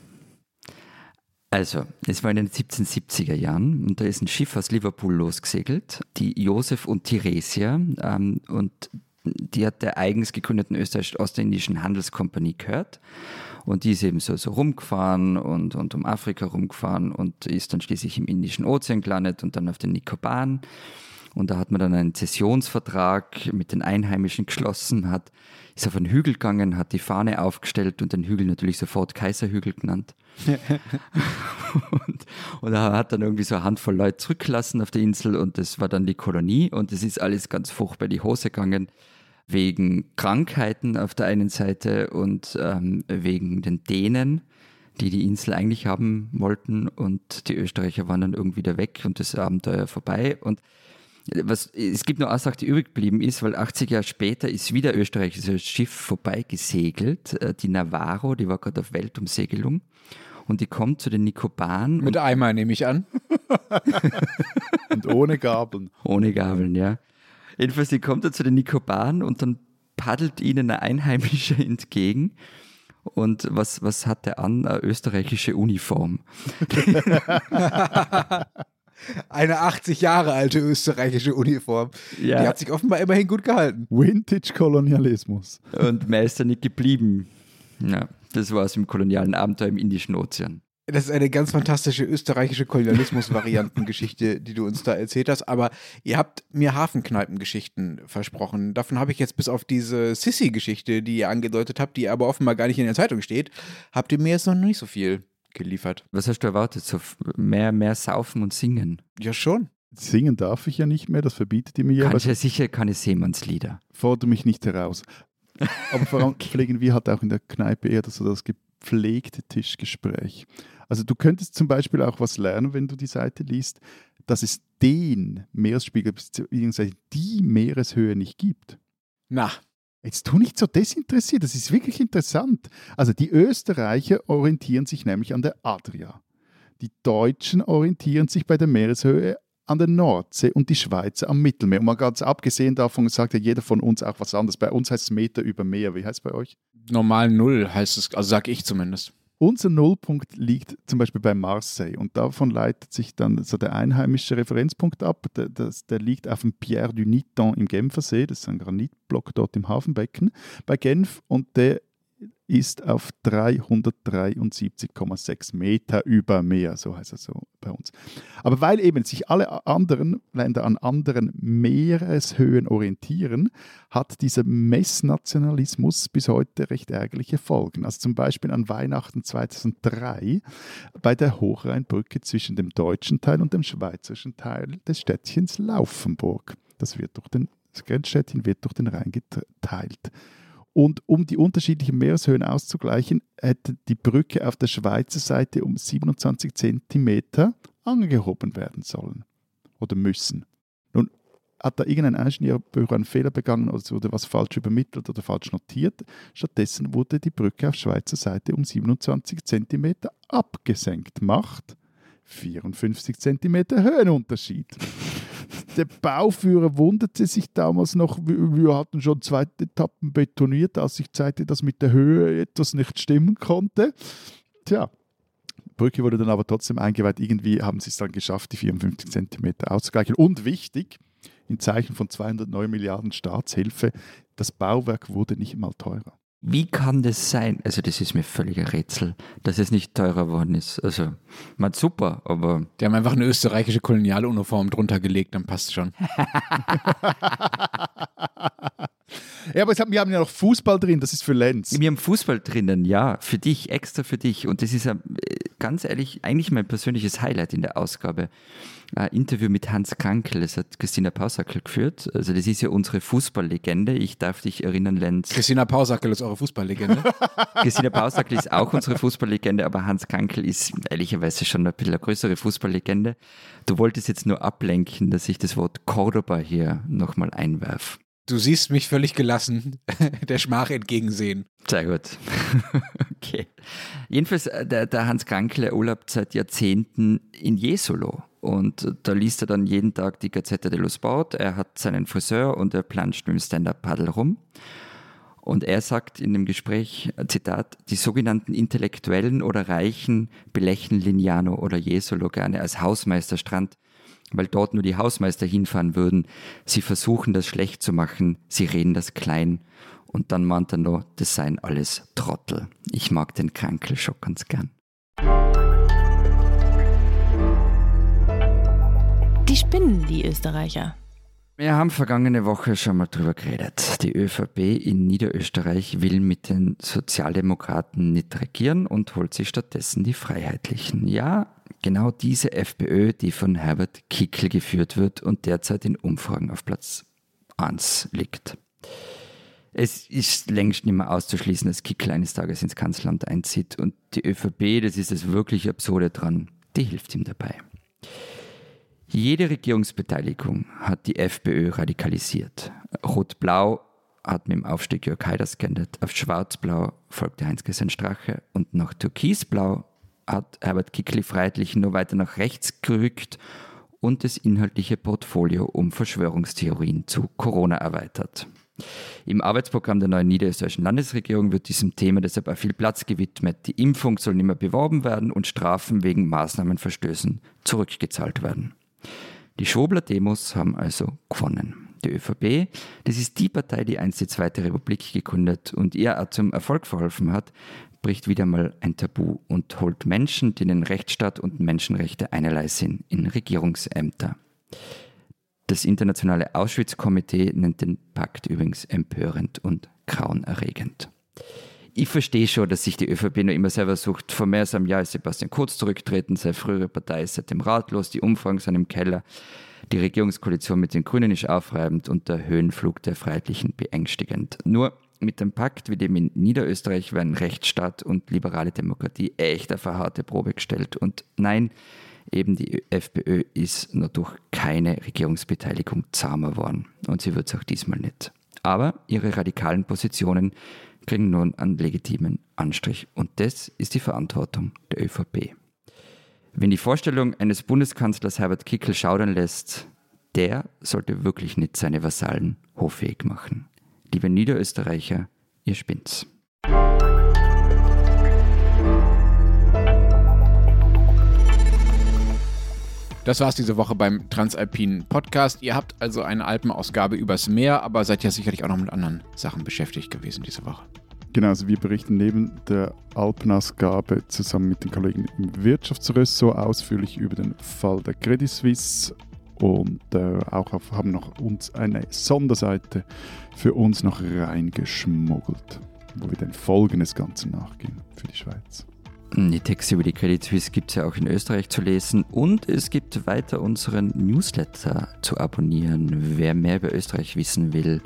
Also, es war in den 1770er Jahren und da ist ein Schiff aus Liverpool losgesegelt, die Josef und Theresia, ähm, und die hat der eigens gegründeten österreichisch-ostindischen Handelskompanie gehört. Und die ist eben so, so rumgefahren und, und um Afrika rumgefahren und ist dann schließlich im Indischen Ozean gelandet und dann auf den Nikobaren. Und da hat man dann einen Zessionsvertrag mit den Einheimischen geschlossen, hat, ist auf einen Hügel gegangen, hat die Fahne aufgestellt und den Hügel natürlich sofort Kaiserhügel genannt. [LAUGHS] und, und er hat dann irgendwie so eine Handvoll Leute zurückgelassen auf der Insel und das war dann die Kolonie. Und es ist alles ganz furchtbar in die Hose gegangen wegen Krankheiten auf der einen Seite und ähm, wegen den Dänen, die die Insel eigentlich haben wollten. Und die Österreicher waren dann irgendwie wieder weg und das Abenteuer vorbei. Und was, es gibt nur eine Sache, die übrig geblieben ist, weil 80 Jahre später ist wieder österreichisches Schiff vorbeigesegelt, äh, die Navarro, die war gerade auf Weltumsegelung und die kommt zu den Nikobaren Mit Eimer nehme ich an. [LAUGHS] Und ohne Gabeln. Ohne Gabeln, ja. Jedenfalls, die kommt da zu den Nikobaren und dann paddelt ihnen ein Einheimischer [LAUGHS] entgegen. Und was, was hat er an? Eine österreichische Uniform. [LAUGHS] Eine 80 Jahre alte österreichische Uniform. Ja. Die hat sich offenbar immerhin gut gehalten. Vintage-Kolonialismus. Und mehr ist da nicht geblieben. Ja, das war es im kolonialen Abenteuer im Indischen Ozean. Das ist eine ganz fantastische österreichische Kolonialismus-Variantengeschichte, die du uns da erzählt hast. Aber ihr habt mir Hafenkneipengeschichten versprochen. Davon habe ich jetzt bis auf diese Sissy-Geschichte, die ihr angedeutet habt, die aber offenbar gar nicht in der Zeitung steht, habt ihr mir jetzt noch nicht so viel geliefert. Was hast du erwartet? So mehr, mehr saufen und singen? Ja, schon. Singen darf ich ja nicht mehr, das verbietet ihr mir ja. Kannst ja sicher keine Seemannslieder. fordere mich nicht heraus. Aber vor allem [LAUGHS] pflegen wir halt auch in der Kneipe eher das, so das gepflegte Tischgespräch. Also du könntest zum Beispiel auch was lernen, wenn du die Seite liest, dass es den Meeresspiegel bzw. die Meereshöhe nicht gibt. Na, Jetzt tu nicht so desinteressiert, das ist wirklich interessant. Also die Österreicher orientieren sich nämlich an der Adria. Die Deutschen orientieren sich bei der Meereshöhe an der Nordsee und die Schweizer am Mittelmeer. Und mal ganz abgesehen davon sagt ja jeder von uns auch was anderes. Bei uns heißt es Meter über Meer. Wie heißt es bei euch? normal Null heißt es, also sag ich zumindest. Unser Nullpunkt liegt zum Beispiel bei Marseille. Und davon leitet sich dann so der einheimische Referenzpunkt ab. Der, das, der liegt auf dem Pierre du Niton im Genfersee, das ist ein Granitblock dort im Hafenbecken bei Genf. Und der ist auf 373,6 Meter über Meer, so heißt es so bei uns. Aber weil eben sich alle anderen Länder an anderen Meereshöhen orientieren, hat dieser Messnationalismus bis heute recht ärgerliche Folgen. Also zum Beispiel an Weihnachten 2003 bei der Hochrheinbrücke zwischen dem deutschen Teil und dem schweizerischen Teil des Städtchens Laufenburg. Das, wird durch den, das Grenzstädtchen wird durch den Rhein geteilt. Und um die unterschiedlichen Meereshöhen auszugleichen, hätte die Brücke auf der Schweizer Seite um 27 Zentimeter angehoben werden sollen oder müssen. Nun hat da irgendein Ingenieurbüro einen Fehler begangen oder es wurde was falsch übermittelt oder falsch notiert. Stattdessen wurde die Brücke auf Schweizer Seite um 27 Zentimeter abgesenkt. Macht 54 Zentimeter Höhenunterschied. Der Bauführer wunderte sich damals noch, wir hatten schon zwei Etappen betoniert, als ich zeigte, dass mit der Höhe etwas nicht stimmen konnte. Tja, Brücke wurde dann aber trotzdem eingeweiht. Irgendwie haben sie es dann geschafft, die 54 Zentimeter auszugleichen. Und wichtig, in Zeichen von 209 Milliarden Staatshilfe, das Bauwerk wurde nicht mal teurer. Wie kann das sein? Also, das ist mir völlig ein Rätsel, dass es nicht teurer geworden ist. Also, man super, aber Die haben einfach eine österreichische Kolonialuniform drunter gelegt, dann passt schon. [LAUGHS] Ja, aber haben, wir haben ja noch Fußball drin, das ist für Lenz. wir haben Fußball drinnen, ja, für dich, extra für dich. Und das ist äh, ganz ehrlich eigentlich mein persönliches Highlight in der Ausgabe. Ein Interview mit Hans Krankel, das hat Christina Pausackel geführt. Also, das ist ja unsere Fußballlegende. Ich darf dich erinnern, Lenz. Christina Pausackel ist eure Fußballlegende. [LAUGHS] Christina Pausackel ist auch unsere Fußballlegende, aber Hans Krankel ist ehrlicherweise schon ein bisschen eine größere Fußballlegende. Du wolltest jetzt nur ablenken, dass ich das Wort Cordoba hier nochmal einwerfe. Du siehst mich völlig gelassen [LAUGHS] der Schmach entgegensehen. Sehr gut. [LAUGHS] okay. Jedenfalls, äh, der, der Hans Krankel urlaubt seit Jahrzehnten in Jesolo. Und da liest er dann jeden Tag die Gazette dello Sport. Er hat seinen Friseur und er planscht mit dem Stand-Up-Paddle rum. Und er sagt in dem Gespräch, Zitat, die sogenannten Intellektuellen oder Reichen belächeln Lignano oder Jesolo gerne als Hausmeisterstrand, weil dort nur die Hausmeister hinfahren würden. Sie versuchen das schlecht zu machen, sie reden das klein. Und dann meint er noch, das seien alles Trottel. Ich mag den Krankel schon ganz gern. Die spinnen, die Österreicher. Wir haben vergangene Woche schon mal drüber geredet. Die ÖVP in Niederösterreich will mit den Sozialdemokraten nicht regieren und holt sich stattdessen die Freiheitlichen. Ja, genau diese FPÖ, die von Herbert Kickl geführt wird und derzeit in Umfragen auf Platz 1 liegt. Es ist längst nicht mehr auszuschließen, dass Kickl eines Tages ins Kanzleramt einzieht und die ÖVP, das ist das wirklich Absurde dran, die hilft ihm dabei. Jede Regierungsbeteiligung hat die FPÖ radikalisiert. Rot-Blau hat mit dem Aufstieg Jörg Haiders geendet. Auf Schwarz-Blau folgte Heinz-Christian Strache und nach Türkis-Blau hat Herbert Kickli freiheitlich nur weiter nach rechts gerückt und das inhaltliche Portfolio um Verschwörungstheorien zu Corona erweitert. Im Arbeitsprogramm der neuen niederösterreichischen Landesregierung wird diesem Thema deshalb auch viel Platz gewidmet. Die Impfung soll nicht mehr beworben werden und Strafen wegen Maßnahmenverstößen zurückgezahlt werden. Die Schobler-Demos haben also gewonnen. Die ÖVP, das ist die Partei, die einst die Zweite Republik gegründet und ihr auch zum Erfolg verholfen hat, bricht wieder mal ein Tabu und holt Menschen, denen Rechtsstaat und Menschenrechte einerlei sind, in Regierungsämter. Das internationale Auschwitz-Komitee nennt den Pakt übrigens empörend und grauenerregend ich verstehe schon, dass sich die ÖVP nur immer selber sucht. Vor mehr als einem Jahr ist Sebastian Kurz zurückgetreten, seine frühere Partei ist seitdem ratlos, die Umfragen sind im Keller, die Regierungskoalition mit den Grünen ist aufreibend und der Höhenflug der Freiheitlichen beängstigend. Nur mit dem Pakt wie dem in Niederösterreich werden Rechtsstaat und liberale Demokratie echt auf eine harte Probe gestellt. Und nein, eben die FPÖ ist nur durch keine Regierungsbeteiligung zahmer worden. Und sie wird es auch diesmal nicht. Aber ihre radikalen Positionen kriegen nun einen legitimen Anstrich. Und das ist die Verantwortung der ÖVP. Wenn die Vorstellung eines Bundeskanzlers Herbert Kickl schaudern lässt, der sollte wirklich nicht seine Vasallen hoffähig machen. Liebe Niederösterreicher, ihr spinnt's. Das war's diese Woche beim Transalpinen Podcast. Ihr habt also eine Alpenausgabe übers Meer, aber seid ja sicherlich auch noch mit anderen Sachen beschäftigt gewesen diese Woche. Genau, also wir berichten neben der Alpenausgabe zusammen mit den Kollegen im Wirtschaftsressort ausführlich über den Fall der Credit Suisse und äh, auch auf, haben noch uns eine Sonderseite für uns noch reingeschmuggelt, wo wir den Folgen des Ganzen nachgehen für die Schweiz. Die Texte über die Credit Suisse gibt es ja auch in Österreich zu lesen und es gibt weiter unseren Newsletter zu abonnieren. Wer mehr über Österreich wissen will,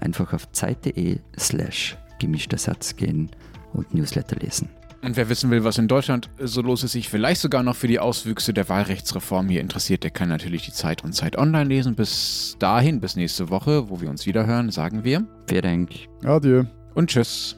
einfach auf zeit.de slash gemischter Satz gehen und Newsletter lesen. Und wer wissen will, was in Deutschland so los ist, sich vielleicht sogar noch für die Auswüchse der Wahlrechtsreform hier interessiert, der kann natürlich die Zeit und Zeit online lesen. Bis dahin, bis nächste Woche, wo wir uns wieder hören, sagen wir. Vielen Dank. Adieu. Und tschüss.